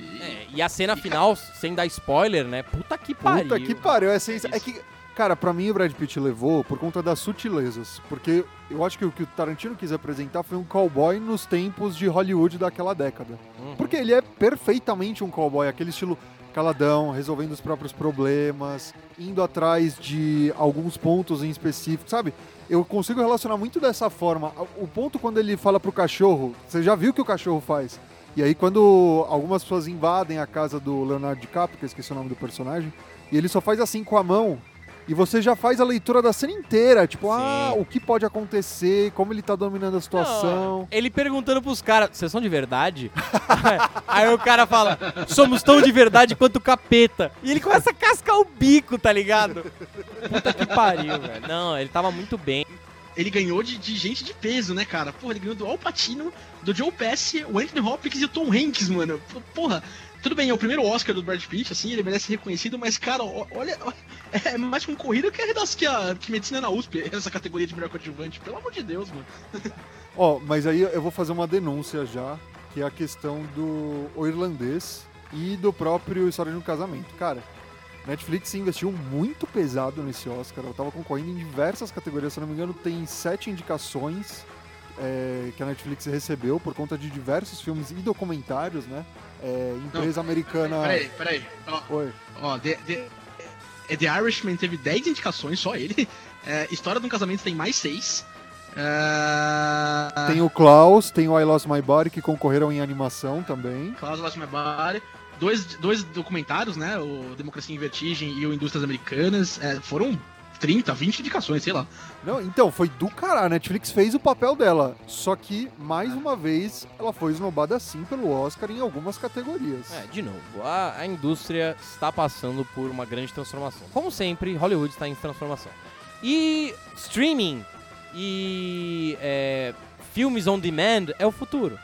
S4: E-
S3: É, e a cena final, sem dar spoiler, né? Puta que pariu.
S2: Puta que pariu. É, é que, cara, pra mim o Brad Pitt levou por conta das sutilezas. Porque eu acho que o que o Tarantino quis apresentar foi um cowboy nos tempos de Hollywood daquela década.
S3: Uhum.
S2: Porque ele é perfeitamente um cowboy, aquele estilo caladão, resolvendo os próprios problemas, indo atrás de alguns pontos em específico, sabe? Eu consigo relacionar muito dessa forma. O ponto quando ele fala pro cachorro, você já viu o que o cachorro faz? E aí quando algumas pessoas invadem a casa do Leonardo DiCaprio, que eu esqueci o nome do personagem, e ele só faz assim com a mão, e você já faz a leitura da cena inteira, tipo,
S3: Sim.
S2: ah, o que pode acontecer, como ele tá dominando a situação.
S3: Ele perguntando pros caras, vocês são de verdade? Aí o cara fala, somos tão de verdade quanto o capeta. E ele começa a cascar o bico, tá ligado? Puta que pariu, velho. Não, ele tava muito bem.
S4: Ele ganhou de, de gente de peso, né, cara? Porra, ele ganhou do Al Pacino, do Joe Pesci, o Anthony Hopkins e o Tom Hanks, mano. Porra, tudo bem, é o primeiro Oscar do Brad Pitt, assim, ele merece ser reconhecido, mas, cara, olha, é mais concorrido que a que, que medicina na USP, essa categoria de melhor coadjuvante. Pelo amor de Deus, mano.
S2: Ó, mas aí eu vou fazer uma denúncia já, que é a questão do irlandês e do próprio História de um Casamento. Cara, Netflix investiu muito pesado nesse Oscar. Ela tava concorrendo em diversas categorias, se não me engano, tem sete indicações é, que a Netflix recebeu por conta de diversos filmes e documentários, né? É, empresa americana.
S4: Peraí, peraí. Ó,
S2: Oi.
S4: ó The, The, é, The Irishman teve 10 indicações, só ele. É, História de um Casamento tem mais 6. É...
S2: Tem o Klaus, tem o I Lost My Body que concorreram em animação também.
S4: Klaus Lost My Body. Dois, dois documentários, né? O Democracia em Vertigem e o Indústrias Americanas. é, foram 30, 20 indicações, sei lá.
S2: Não, então, foi do caralho. A Netflix fez o papel dela. Só que, mais uma vez, ela foi esnobada sim pelo Oscar em algumas categorias.
S3: É, de novo, a, a indústria está passando por uma grande transformação. Como sempre, Hollywood está em transformação. E streaming e é, filmes on demand é o futuro.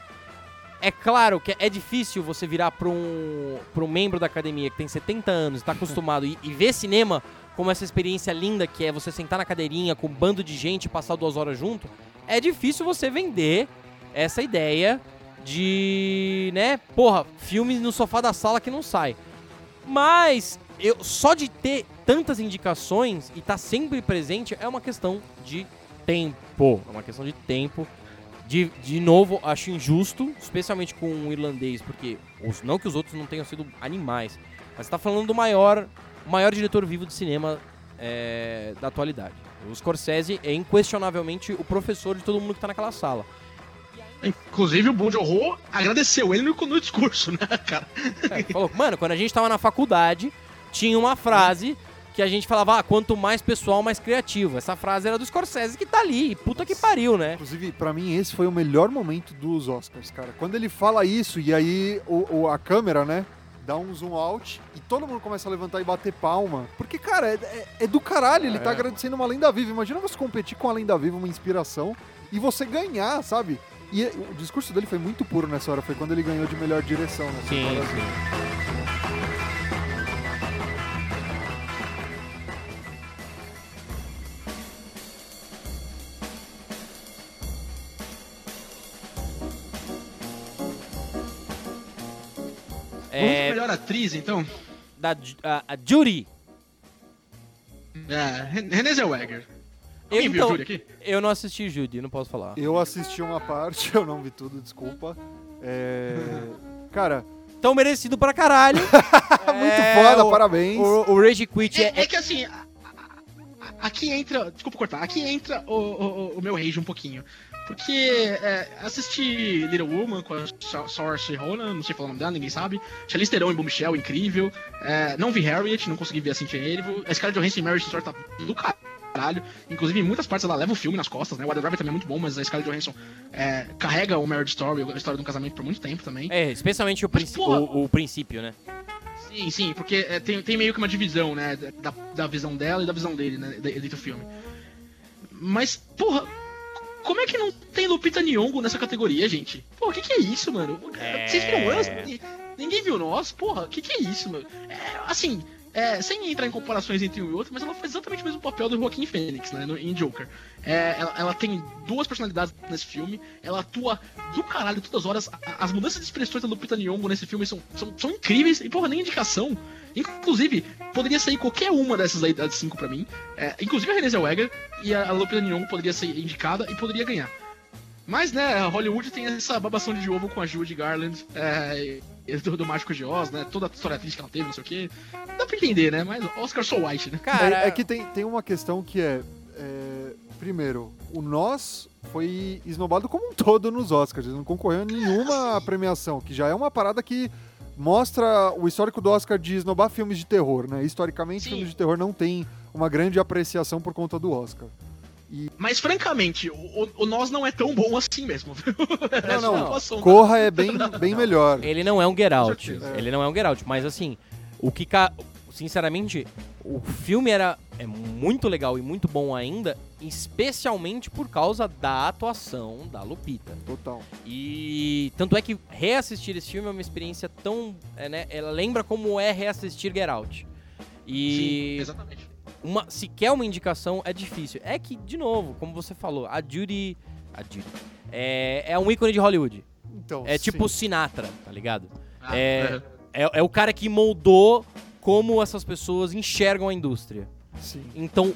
S3: É claro que é difícil você virar para um, pra um membro da academia que tem 70 anos, está acostumado e, e ver cinema como essa experiência linda que é você sentar na cadeirinha com um bando de gente e passar duas horas junto. É difícil você vender essa ideia de, né, porra, filme no sofá da sala que não sai. Mas eu só de ter tantas indicações e estar sempre presente é uma questão de tempo, é uma questão de tempo. De, de novo, acho injusto, especialmente com o irlandês, porque os, não que os outros não tenham sido animais, mas tá falando do maior, maior diretor vivo de cinema é, da atualidade. O Scorsese é inquestionavelmente o professor de todo mundo que tá naquela sala.
S4: Inclusive, o Bon Joon-ho agradeceu ele no, no discurso, né, cara?
S3: É, falou, mano, quando a gente tava na faculdade, tinha uma frase que a gente falava, ah, quanto mais pessoal, mais criativo. Essa frase era do Scorsese que tá ali, e puta que pariu, né?
S2: Inclusive, pra mim, esse foi o melhor momento dos Oscars, cara. Quando ele fala isso e aí o, o- a câmera, né, dá um zoom out e todo mundo começa a levantar e bater palma. Porque, cara, é, é- é do caralho. Ele tá
S3: É.
S2: agradecendo uma lenda viva. Imagina você competir com a lenda viva, uma inspiração, e você ganhar, sabe? E é- o discurso dele foi muito puro nessa hora. Foi quando ele ganhou de melhor direção nessa
S3: Sim,
S2: hora.
S3: sim.
S4: Vamos
S3: É,
S4: melhor atriz, então?
S3: da, a, a Judy.
S4: É, Ren- Renée Zellweger.
S3: Eu,
S4: Alguém viu
S3: então,
S4: Judy aqui?
S3: eu não assisti Judy, não posso falar.
S2: Eu assisti uma parte, eu não vi tudo, desculpa. É... Cara,
S3: Tão merecido pra caralho.
S2: muito
S3: É,
S2: foda,
S3: o-
S2: parabéns.
S3: O, o Rage Quit
S4: É,
S3: é,
S4: é que assim, a, a- aqui entra. Desculpa cortar, aqui entra o, o, o meu rage um pouquinho. Porque é, assisti Little Woman com a Sa- Saoirse Ronan, não sei falar o nome dela, ninguém sabe. Charlize Theron em Bombshell, incrível. É, não vi Harriet, não consegui ver a Cynthia Erivo. A Scarlett Johansson em Marriage Story tá do caralho. Inclusive, em muitas partes ela leva o filme nas costas, né? O Adam Driver também é muito bom, mas a Scarlett Johansson é, carrega o Marriage Story, a história de um casamento por muito tempo também.
S3: É, especialmente o,
S4: Mas,
S3: o- o princípio, né?
S4: Sim, sim, porque é, tem, tem meio que uma divisão, né? Da, da visão dela e da visão dele, né? de- Dentro do filme. Mas, porra, como é que não tem Lupita Nyong'o nessa categoria, gente? Pô, o que, que é isso, mano?
S3: É.
S4: Vocês viram? Ninguém- viu nós? Porra, o que, que é isso, mano? É, assim, é, sem entrar em comparações entre um e outro, mas ela faz exatamente o mesmo papel do Joaquin Phoenix, né? No, em Joker. É, ela, ela tem duas personalidades nesse filme, ela atua do caralho todas as horas. As mudanças de expressões da Lupita Nyong'o nesse filme são, são, são incríveis, e porra, nem indicação. Inclusive, poderia sair qualquer uma dessas aí das cinco pra mim. É, inclusive a Renée Zellweger e a, Lupita Nyong'o poderia ser indicada e poderia ganhar. Mas, né, a Hollywood tem essa babação de ovo com a Judy Garland é, e do, do Mágico de Oz, né? Toda a história triste que ela teve, não sei o quê. Dá pra entender, né? Mas Oscar so white, né?
S3: Cara,
S2: É, é que tem, tem uma questão que é, é, Primeiro, o Nós foi esnobado como um todo nos Oscars. Ele não concorreu a nenhuma premiação, que já é uma parada que mostra o histórico do Oscar de esnobar filmes de terror, né? Historicamente,
S4: Sim.
S2: filmes de terror não tem uma grande apreciação por conta do Oscar.
S4: Mas, francamente, o, o- Nós não é tão bom assim mesmo, viu? É
S2: Não,
S4: só uma
S2: não. Corra é bem, bem melhor.
S3: Ele não é um Get Out.
S4: certeza.
S3: Ele não é um Get Out. Mas assim, o que. ca- Sinceramente, o filme era é muito legal e muito bom ainda, especialmente por causa da atuação da Lupita.
S2: Total.
S3: E tanto é que reassistir esse filme é uma experiência tão. é, né, ela lembra como é reassistir Get Out.
S4: Sim,
S3: E
S4: exatamente.
S3: uma, se quer uma indicação, é difícil. É que, de novo, como você falou, a Judy. A Judy. É, é um ícone de Hollywood.
S2: Então,
S3: É tipo
S2: sim.
S3: Sinatra, tá ligado?
S4: Ah,
S3: é- É, é o cara que moldou como essas pessoas enxergam a indústria.
S2: Sim.
S3: Então,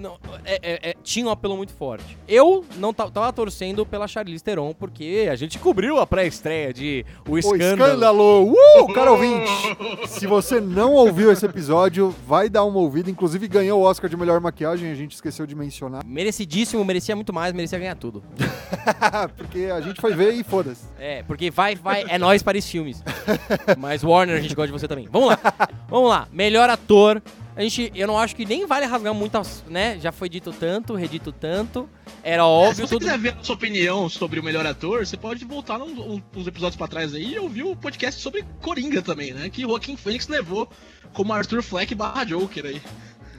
S3: não, é- é- é- tinha um apelo muito forte. Eu não ta- tava torcendo pela Charlize Theron, porque a gente cobriu a pré-estreia de O
S2: O
S3: Escândalo.
S2: escândalo! Uh, cara ouvinte! Se você não ouviu esse episódio, vai dar uma ouvida. Inclusive ganhou o Oscar de melhor maquiagem, a gente esqueceu de mencionar.
S3: Merecidíssimo, merecia muito mais, merecia ganhar tudo.
S2: Porque a gente foi ver e foda-se.
S3: É, porque vai, vai, é nós para os filmes. Mas Warner, a gente gosta de você também. Vamos lá. Vamos lá. Melhor ator. A gente, eu não acho que nem vale rasgar muitas, né? Já foi dito tanto, redito tanto. Era
S4: É, se
S3: óbvio
S4: você
S3: tudo.
S4: quiser ver a sua opinião sobre o melhor ator, você pode voltar num- uns episódios pra trás aí e ouvir o podcast sobre Coringa também, né? Que Joaquim Phoenix levou como Arthur Fleck barra Joker aí.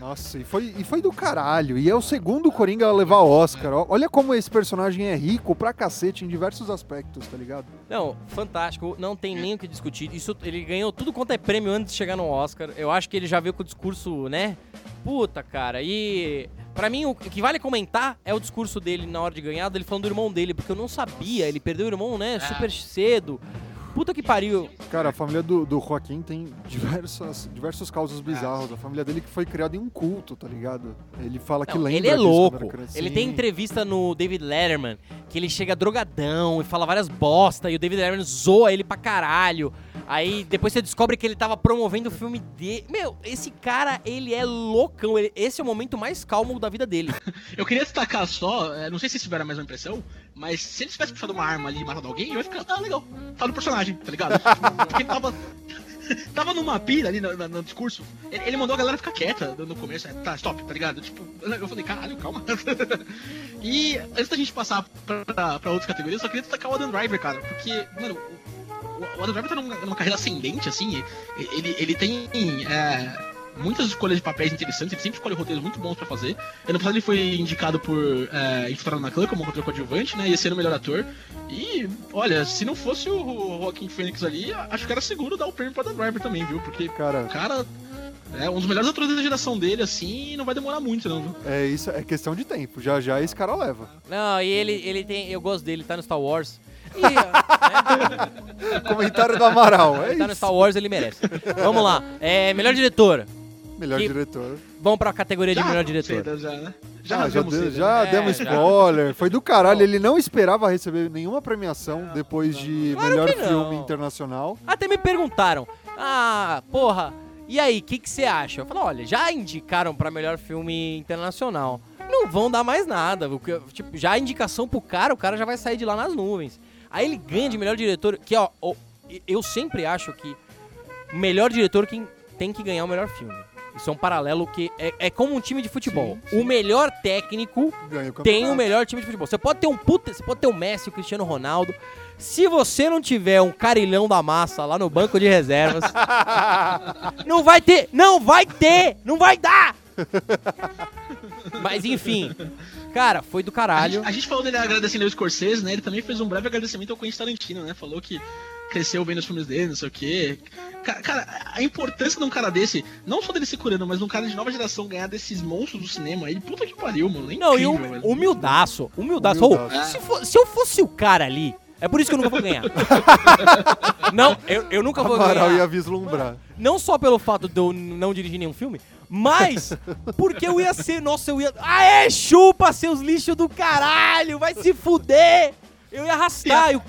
S2: Nossa, e foi, e foi do caralho. E é o segundo Coringa a levar Oscar. Olha como esse personagem é rico pra cacete em diversos aspectos, tá ligado?
S3: Não, fantástico, não tem nem o que discutir. Isso, ele ganhou tudo quanto é prêmio antes de chegar no Oscar. Eu acho que ele já veio com o discurso, né? Puta, cara. E pra mim o que vale comentar é o discurso dele na hora de ganhar, dele falando do irmão dele, porque eu não sabia. Ele perdeu o irmão, né? Super cedo. Puta que pariu.
S2: Cara, a família do, do Joaquim tem diversas, diversos causos bizarros. A família dele que foi criada em um culto, tá ligado? Ele fala que
S3: Não,
S2: lembra
S3: ele é louco. Ele tem entrevista no David Letterman que ele chega drogadão e fala várias bosta e o David Letterman zoa ele pra caralho. Aí depois você descobre que ele tava promovendo o filme dele. Meu, esse cara, ele é loucão. Ele- esse é o momento mais calmo da vida dele.
S4: Eu queria destacar só, é, não sei se vocês tiveram a mesma impressão, mas se ele tivesse puxado uma arma ali e matado alguém, eu ia ficar, ah, legal, tá no personagem, tá ligado? Porque tava. Tava numa pira ali no, no- no discurso. Ele, ele mandou a galera ficar quieta no no começo. é, tá, stop, tá ligado? Tipo, eu falei, caralho, calma. e antes da gente passar pra, pra outras categorias, eu só queria destacar o Adam Driver, cara. Porque, mano, o, o Adam Driver tá numa, numa carreira ascendente, assim. e- Ele, ele tem. é, muitas escolhas de papéis interessantes, ele sempre escolhe roteiros muito bons pra fazer. Ano passado ele foi indicado por é, Infiltrado na Clã como roteiro coadjuvante, né? Ia ser o melhor ator. E, olha, se não fosse o Joaquim Phoenix ali, acho que era seguro dar o prêmio pra Dan Driver também, viu? Porque
S2: Cara,
S4: o cara é um dos melhores atores da geração dele, assim, e não vai demorar muito, não, viu?
S2: é isso, é questão de tempo. Já já esse cara leva.
S3: Não, e ele, ele tem. Eu gosto dele, tá no Star Wars. E, né,
S2: Comentário do Amaral, é
S3: tá no
S2: isso.
S3: Star Wars, ele merece. Vamos lá. É, melhor diretor.
S2: Melhor
S3: que-
S2: diretor.
S3: Vamos pra categoria de melhor diretor.
S4: Já, né? Já,
S2: Ah, já, deu- já
S3: né?
S2: demos
S3: É, já.
S2: spoiler. Foi do caralho. Ele não esperava receber nenhuma premiação depois de
S3: Claro
S2: melhor
S3: que não.
S2: filme internacional.
S3: Até me perguntaram: Ah, porra, E aí, o que que você acha? Eu falo, olha, já indicaram pra melhor filme internacional. Não vão dar mais nada. Tipo, já a indicação pro cara, o cara já vai sair de lá nas nuvens. Aí ele ganha de melhor diretor, que ó, eu sempre acho que o melhor diretor quem tem que ganhar o melhor filme. Isso é um paralelo que é, é como um time de futebol. O melhor técnico
S2: o
S3: tem o melhor time de futebol. Você pode ter um puta, você pode ter o Messi, o Cristiano Ronaldo. Se você não tiver um carilhão da massa lá no banco de reservas, não vai ter, não vai ter, não vai dar. Mas enfim, cara, foi do
S4: A
S3: caralho.
S4: gente, a gente falou dele agradecendo ao Scorsese, né? Ele também fez um breve agradecimento ao Quentin Tarantino, né? Falou que cresceu vendo os filmes dele, não sei o quê. Ca- Cara, a importância de um cara desse, não só dele ser coreano, mas de um cara de nova geração ganhar desses monstros do cinema aí, puta que pariu, mano. É
S3: Não, e
S4: incrível,
S3: um,
S4: velho.
S3: humildaço, humildaço. Ô,
S2: Humildaço.
S3: se, fo- se eu fosse o cara ali, é por isso que eu nunca vou ganhar. não, eu, eu nunca vou
S2: Amaral
S3: ganhar.
S2: ia vislumbrar.
S3: Não só pelo fato de eu não dirigir nenhum filme, mas porque eu ia ser, nossa, eu ia. Aê, chupa seus lixos do caralho, vai se fuder! Eu ia arrastar. Eu,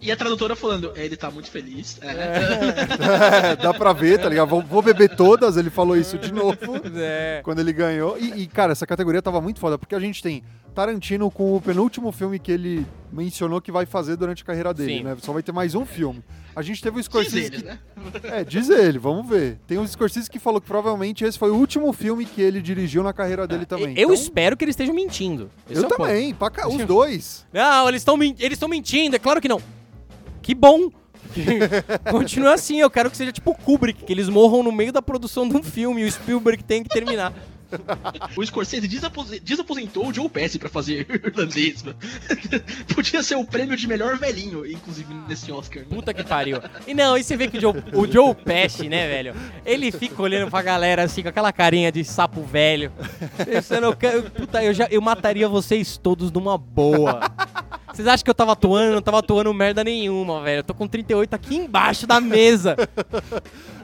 S4: E a tradutora falando, "É, ele tá muito feliz. É.
S2: É, dá pra ver, tá ligado? Vou, vou beber todas, ele falou isso de novo.
S3: é,
S2: Quando ele ganhou. E, e, cara, essa categoria tava muito foda, porque a gente tem Tarantino com o penúltimo filme que ele mencionou que vai fazer durante a carreira dele,
S3: Sim.
S2: né? Só vai ter mais um filme. A gente teve o
S4: Diz
S2: Scorsese.
S4: eles,
S2: que-
S4: né?
S2: É, diz ele, vamos ver. Tem o Scorsese que falou que provavelmente esse foi o último filme que ele dirigiu na carreira dele também.
S3: eu
S2: Então,
S3: espero que eles estejam mentindo. Esse
S2: Eu
S3: é
S2: também, pra cá, os dois.
S3: Não, eles estão eles estão mentindo, é claro que não. Que bom. Continua assim, eu quero que seja tipo Kubrick, que eles morram no meio da produção de um filme e o Spielberg tem que terminar.
S4: O Scorsese desapose- desaposentou o Joe Pesci pra fazer irlandês, mano. Podia ser o prêmio de melhor velhinho, inclusive, nesse Oscar. né?
S3: Puta que pariu. E não, e você vê que o Joe, o Joe Pesci, né, velho? Ele fica olhando pra galera assim, com aquela carinha de sapo velho. Pensando, eu, puta, eu, já, eu mataria vocês todos numa boa. Vocês acham que eu tava atuando? Não tava atuando merda nenhuma, velho. Eu tô com 38 aqui embaixo da mesa.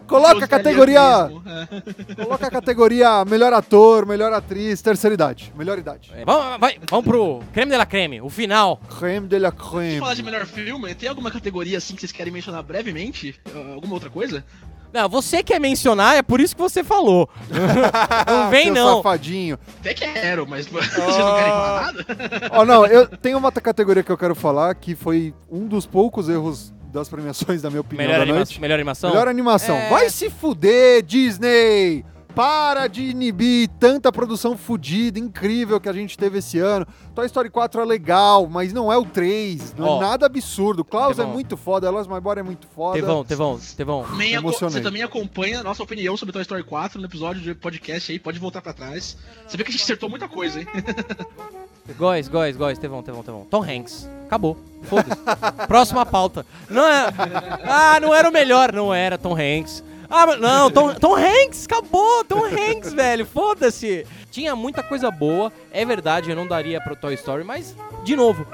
S2: Coloca a categoria.
S4: é.
S2: Coloca a categoria melhor ator, melhor atriz, terceira idade. Melhor idade.
S3: É, vamos, vai, vamos pro creme de la creme, o final.
S2: Creme de la creme.
S4: falar de melhor filme, tem alguma categoria assim que vocês querem mencionar brevemente? Uh, Alguma outra coisa?
S3: Não, você quer mencionar, é por isso que você falou. não vem,
S2: Seu
S3: não.
S2: safadinho.
S4: Até quero, mas vocês não querem falar nada?
S2: Ó, não, eu tenho uma outra categoria que eu quero falar que foi um dos poucos erros das premiações, da minha opinião,
S3: Melhor,
S2: da
S3: anima
S2: noite.
S3: melhor animação?
S2: Melhor animação.
S3: É.
S2: Vai se fuder, Disney! Para de inibir tanta produção fodida, incrível que a gente teve esse ano. Toy Story 4 é legal, mas não é o 3. Não
S3: Ó.
S2: é nada absurdo. Klaus é
S3: Tevão.
S2: muito foda, Elas My Body é muito foda.
S3: Tevão, Tevão, Tevão.
S4: Também você também acompanha a nossa opinião sobre Toy Story 4 no episódio de podcast aí, pode voltar pra trás. Você vê que a gente acertou muita coisa, hein?
S3: Góis, góis, góis, Tevão, Tevão, Tevão. Tom Hanks. Acabou. Foda-se. Próxima pauta. Não é. Ah, não era o melhor. Não era Tom Hanks. Ah, mas- não, Tom, Tom Hanks, acabou. Tom Hanks, velho. Foda-se. Tinha muita coisa boa. É verdade, eu não daria pro Toy Story, mas, de novo,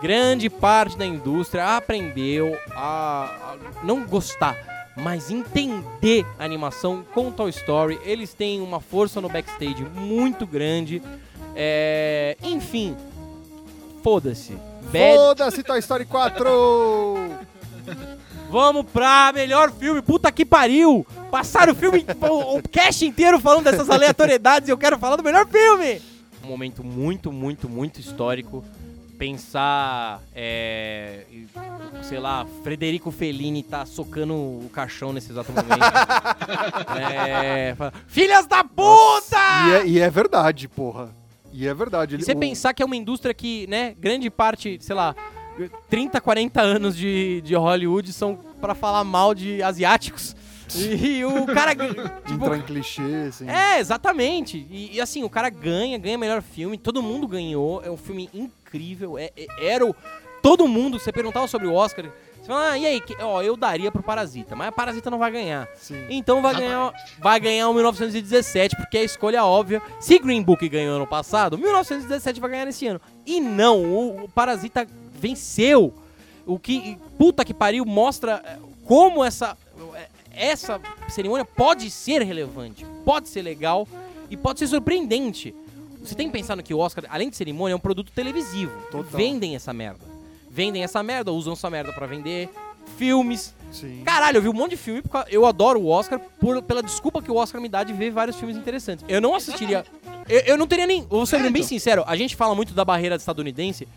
S3: grande parte da indústria aprendeu a, a não gostar. Mas entender a animação com Toy Story, eles têm uma força no backstage muito grande. É, enfim, foda-se. Bad-
S2: Foda-se, Toy Story 4!
S3: Vamos pra melhor filme. Puta que pariu! Passaram o filme, o, o cast inteiro falando dessas aleatoriedades e eu quero falar do melhor filme! Um momento muito, muito, muito histórico. Pensar, é, sei lá, Frederico Fellini tá socando o caixão nesse exato momento. é, fala, Filhas da puta!
S2: E é, e é verdade, porra. E é verdade.
S3: E
S2: Ele-
S3: você
S2: o-
S3: pensar que é uma indústria que, né, grande parte, sei lá, 30, 40 anos de, de Hollywood são pra falar mal de asiáticos. E, o cara. tipo,
S2: Entrar em clichê, assim.
S3: é, exatamente. E, e, assim, o cara ganha, ganha melhor filme, todo mundo ganhou. É um filme incrível. É, é- era o. Todo mundo, você perguntava sobre o Oscar, fala, ah, e aí, que- ó, eu daria pro Parasita, mas a Parasita não vai ganhar.
S2: Sim.
S3: Então vai ganhar, vai ganhar o 1917, porque é a escolha óbvia. Se Green Book ganhou ano passado, 1917 vai ganhar nesse ano. E não, o, o Parasita venceu. O que, puta que pariu, mostra eh, como essa, eh, essa cerimônia pode ser relevante, pode ser legal e pode ser surpreendente. Você tem que pensar no que o Oscar, além de cerimônia, é um produto televisivo.
S2: Total.
S3: Vendem essa merda. Vendem essa merda, usam essa merda pra vender filmes.
S2: Sim.
S3: Caralho, eu vi um monte de filme, porque eu adoro o Oscar por- pela desculpa que o Oscar me dá de ver vários filmes interessantes. Eu não assistiria. Eu, eu não teria nem. Vou ser bem sincero, a gente fala muito da barreira estadunidense.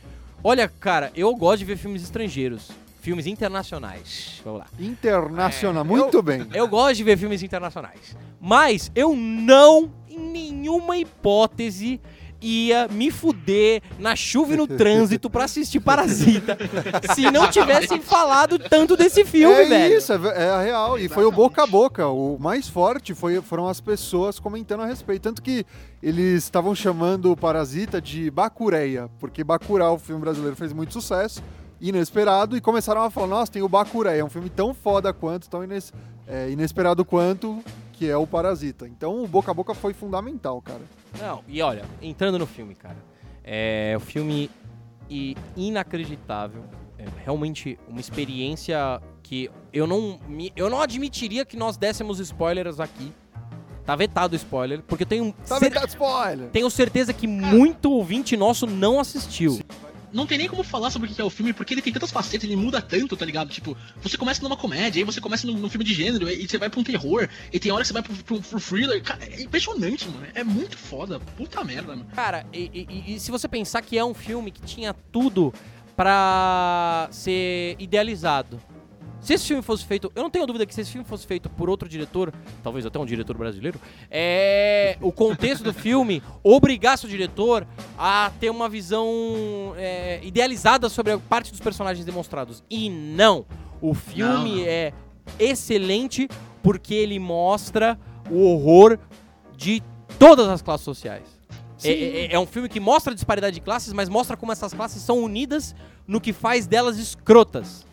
S3: Olha, cara, eu gosto de ver filmes estrangeiros. Filmes internacionais. Vamos lá.
S2: Internacional,
S3: É,
S2: muito
S3: eu-
S2: bem.
S3: Eu gosto de ver filmes internacionais. Mas eu não, em nenhuma hipótese, ia me fuder na chuva e no trânsito pra assistir Parasita se não tivessem falado tanto desse filme,
S2: é
S3: velho.
S2: isso, é, ve- é a real. E foi o boca a boca. O mais forte foi, foram as pessoas comentando a respeito. Tanto que eles estavam chamando o Parasita de Bacureia, porque Bacurau, o filme brasileiro, fez muito sucesso, inesperado, e começaram a falar, nossa, tem o Bacureia, é um filme tão foda quanto, tão ines- é, inesperado quanto, que é o Parasita. Então o boca a boca foi fundamental, cara.
S3: Não, e olha, entrando no filme, cara. É um filme inacreditável. É realmente uma experiência que eu não, me- eu não admitiria que nós dessemos spoilers aqui. Tá vetado o spoiler, porque eu tenho,
S2: Tá
S3: cer-
S2: vetado spoiler!
S3: tenho certeza que muito ouvinte nosso não assistiu.
S4: Não tem nem como falar sobre o que é o filme, porque ele tem tantas facetas, ele muda tanto, tá ligado? Tipo, você começa numa comédia, aí você começa num, num filme de gênero, e você vai pra um terror, e tem hora que você vai pro, pro, pro thriller. Cara, é impressionante, mano. É muito foda. Puta merda, mano.
S3: Cara, e, e- e se você pensar que é um filme que tinha tudo pra ser idealizado. Se esse filme fosse feito, eu não tenho dúvida que se esse filme fosse feito por outro diretor, talvez até um diretor brasileiro, é o contexto do filme obrigasse o diretor a ter uma visão é, idealizada sobre a parte dos personagens demonstrados. E não, o filme
S4: Não, não.
S3: é excelente porque ele mostra o horror de todas as classes sociais. É, é- é um filme que mostra a disparidade de classes, mas mostra como essas classes são unidas no que faz delas escrotas.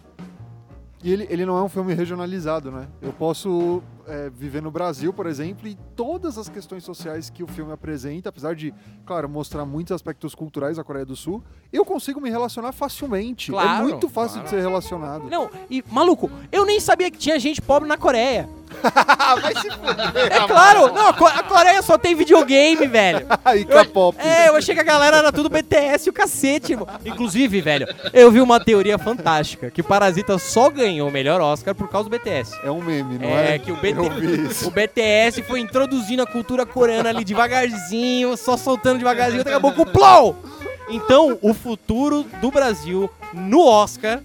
S2: E ele, ele não é um filme regionalizado, né? Eu posso é, viver no Brasil, por exemplo, e todas as questões sociais que o filme apresenta, apesar de, claro, mostrar muitos aspectos culturais da Coreia do Sul, eu consigo me relacionar facilmente.
S3: Claro,
S2: é muito fácil
S3: claro.
S2: de ser relacionado.
S3: Não, e maluco, eu nem sabia que tinha gente pobre na Coreia.
S2: Vai se fuder,
S3: É claro, não, a Co- a Coreia só tem videogame, velho.
S2: Aí, K-pop.
S3: É, eu achei que a galera era tudo BTS e o cacete, irmão. Inclusive, velho, eu vi uma teoria fantástica, que Parasita só ganhou o melhor Oscar por causa do BTS.
S2: É um meme, não é?
S3: É, que o, BT o BTS foi introduzindo a cultura coreana ali devagarzinho, só soltando devagarzinho, daqui a pouco, plou! Então, o futuro do Brasil no Oscar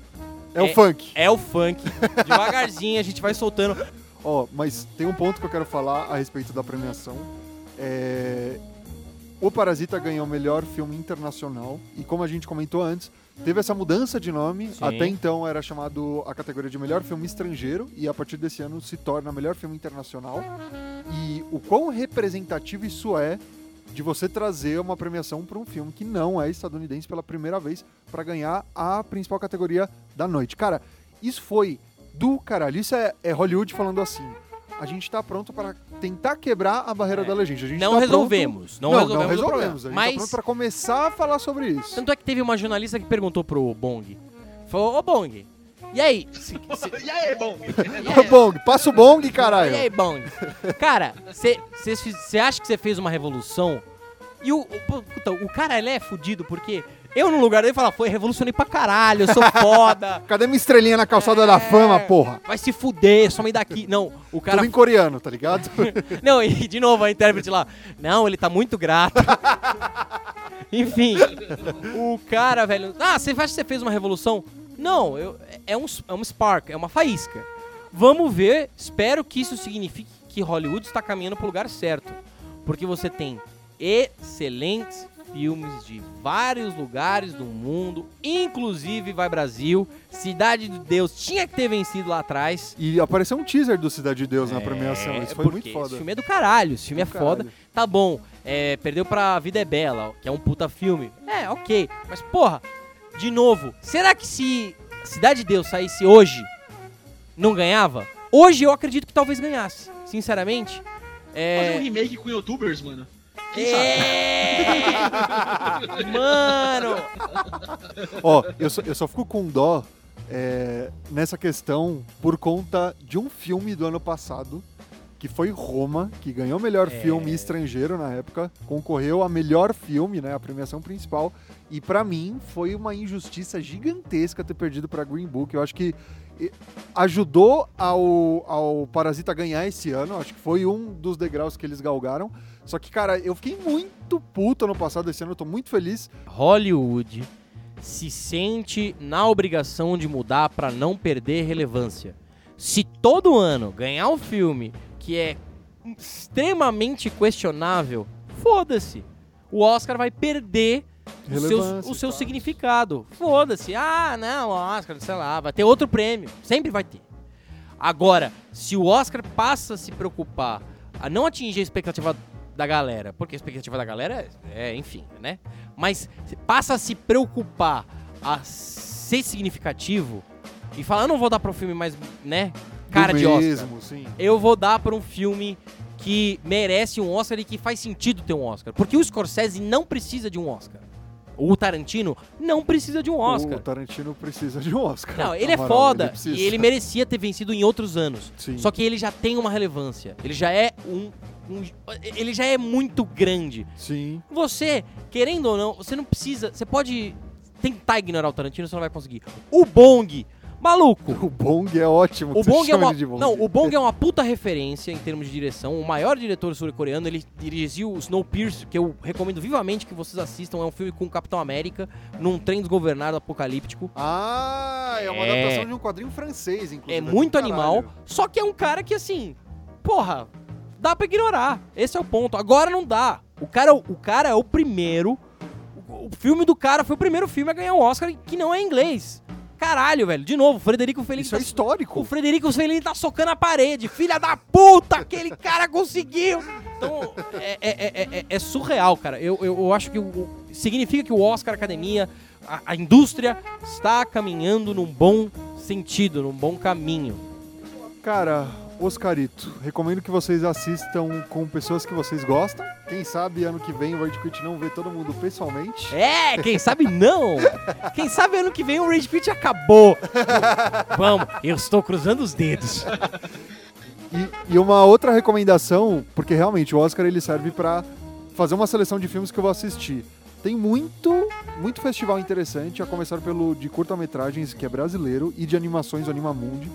S2: É o
S3: É-
S2: funk.
S3: é o funk. Devagarzinho, a gente vai soltando.
S2: Ó, mas tem um ponto que eu quero falar a respeito da premiação. É... O Parasita ganhou o melhor filme internacional e como a gente comentou antes, teve essa mudança de nome.
S3: Sim.
S2: Até então era chamado a categoria de melhor filme estrangeiro e a partir desse ano se torna melhor filme internacional. E o quão representativo isso é de você trazer uma premiação para um filme que não é estadunidense pela primeira vez para ganhar a principal categoria da noite. Cara, isso foi do caralho. Isso é, é Hollywood falando assim. A gente tá pronto para tentar quebrar a barreira
S3: É.
S2: da legenda. A gente
S3: Não
S2: tá
S3: resolvemos.
S2: Pronto...
S3: Não, resolvemos, o
S2: resolvemos. A gente tá
S3: Mas,
S2: pronto para começar a falar sobre isso.
S3: tanto é que teve uma jornalista que perguntou pro Bong. Falou, ô Bong, e aí? Se- se-
S4: E aí, bom?
S2: Ô, Bong, passa o bong, caralho.
S3: E aí, Bong? Cara, você acha que você fez uma revolução? E o, o, puta, o cara, ele é fudido porque eu, no lugar dele, falar, foi, revolucionei pra caralho, eu sou foda.
S2: Cadê minha estrelinha na calçada
S3: É.
S2: da fama, porra?
S3: Vai se fuder, some daqui. Não, o cara.
S2: Tudo em coreano, tá ligado?
S3: Não, e de novo a intérprete lá. Não, ele tá muito grato. Enfim, o cara, velho. Ah, você acha que você fez uma revolução? Não, eu, é, um, é um spark, é uma faísca. Vamos ver, espero que isso signifique que Hollywood está caminhando pro lugar certo. Porque você tem excelentes filmes de vários lugares do mundo, inclusive vai Brasil. Cidade de Deus tinha que ter vencido lá atrás.
S2: E apareceu um teaser do Cidade de Deus na premiação. Isso foi
S3: É,
S2: muito foda.
S3: Esse filme é do caralho, esse filme é
S2: Do
S3: foda.
S2: caralho.
S3: Tá bom, é, perdeu pra Vida é Bela, que é um puta filme. É, ok. Mas, porra, de novo, será que se Cidade de Deus saísse hoje, não ganhava? Hoje eu acredito que talvez ganhasse, sinceramente.
S4: Fazer um
S3: É.
S4: remake com youtubers, mano. Quem sabe?
S3: É... Mano!
S2: Ó, eu só, eu só fico com dó é, nessa questão por conta de um filme do ano passado que foi Roma, que ganhou melhor
S3: É.
S2: filme estrangeiro na época, concorreu a melhor filme, né, a premiação principal, e pra mim foi uma injustiça gigantesca ter perdido pra Green Book. Eu acho que ajudou ao, ao Parasita ganhar esse ano, acho que foi um dos degraus que eles galgaram. Só que, cara, eu fiquei muito puto ano passado, esse ano eu tô muito feliz.
S3: Hollywood se sente na obrigação de mudar pra não perder relevância. Se todo ano ganhar um filme que é extremamente questionável, foda-se. O Oscar vai perder o seu, o seu significado. Foda-se. Ah, não, Oscar, sei lá, vai ter outro prêmio. Sempre vai ter. Agora, se o Oscar passa a se preocupar a não atingir a expectativa da galera, porque a expectativa da galera é, é, enfim, né? Mas passa a se preocupar a ser significativo e falar, eu não vou dar para um filme mais, né, cara
S2: Do
S3: de Oscar.
S2: mesmo, sim.
S3: Eu vou dar para um filme que merece um Oscar e que faz sentido ter um Oscar. Porque o Scorsese não precisa de um Oscar. O Tarantino não precisa de um Oscar.
S2: O Tarantino precisa de um Oscar.
S3: Não, ele é
S2: Amaral,
S3: foda
S2: precisa.
S3: e ele merecia ter vencido em outros anos.
S2: Sim.
S3: Só que ele já tem uma relevância. Ele já é um, um- ele já é muito grande.
S2: Sim.
S3: Você, querendo ou não, você não precisa, você pode tentar ignorar o Tarantino, você não vai conseguir. O Bong, maluco.
S2: O Bong é ótimo.
S3: O Bong é uma
S2: Bong.
S3: Não, o Bong é uma puta referência em termos de direção. O maior diretor sul-coreano, ele dirigiu o Snowpiercer, que eu recomendo vivamente que vocês assistam. É um filme com o Capitão América num trem desgovernado apocalíptico.
S2: Ah, é uma
S3: É.
S2: adaptação de um quadrinho francês, inclusive.
S3: É muito
S2: do
S3: animal, só que é um cara que assim, porra, dá pra ignorar. Esse é o ponto. Agora não dá. O cara, é o- cara é o primeiro. O, filme do cara foi o primeiro filme a ganhar um Oscar que não é inglês. Caralho, velho. De novo, o Frederico Fellini
S2: Isso é
S3: tá-
S2: histórico.
S3: o Frederico Fellini tá socando a parede. Filha da puta, aquele cara conseguiu. Então, é, é- é- é- é surreal, cara. Eu, eu, eu acho que o- significa que o Oscar Academia, a, a indústria, está caminhando num bom sentido, num bom caminho.
S2: Cara, Oscarito, recomendo que vocês assistam com pessoas que vocês gostam. Quem sabe ano que vem o Rage Quit não vê todo mundo pessoalmente.
S3: É, quem sabe não. Quem sabe ano que vem o Rage Quit acabou. Vamos, eu estou cruzando os dedos.
S2: E, e uma outra recomendação, porque realmente o Oscar ele serve pra fazer uma seleção de filmes que eu vou assistir. Tem muito, muito festival interessante, a começar pelo de curta-metragens, que é brasileiro, e de animações, o Animamundi,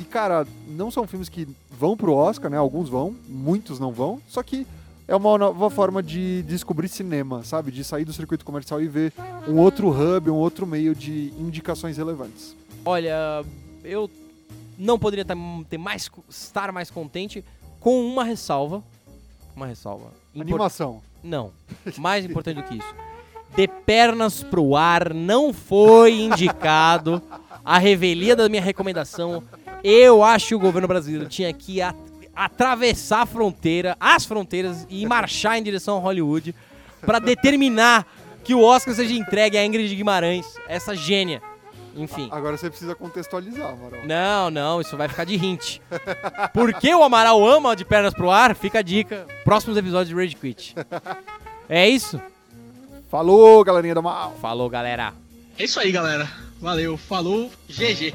S2: que, cara, não são filmes que vão pro Oscar, né? Alguns vão, muitos não vão, só que é uma nova forma de descobrir cinema, sabe? De sair do circuito comercial e ver um outro hub, um outro meio de indicações relevantes.
S3: Olha, eu não poderia tá- ter mais, estar mais contente com uma ressalva. Uma ressalva. Impor-
S2: Animação.
S3: Não. Mais importante do que isso. De pernas pro ar não foi indicado a revelia da minha recomendação. Eu acho que o governo brasileiro tinha que a- atravessar a fronteira, as fronteiras e marchar em direção a Hollywood pra determinar que o Oscar seja entregue a Ingrid Guimarães, essa gênia. Enfim.
S2: Agora você precisa contextualizar, Amaral.
S3: Não, não, isso vai ficar de hint. Por que o Amaral ama de pernas pro ar? Fica a dica. Próximos episódios de Rage Quit. É isso?
S2: Falou, galerinha do mal!
S3: Falou, galera.
S4: É isso aí, galera. Valeu, falou, GG.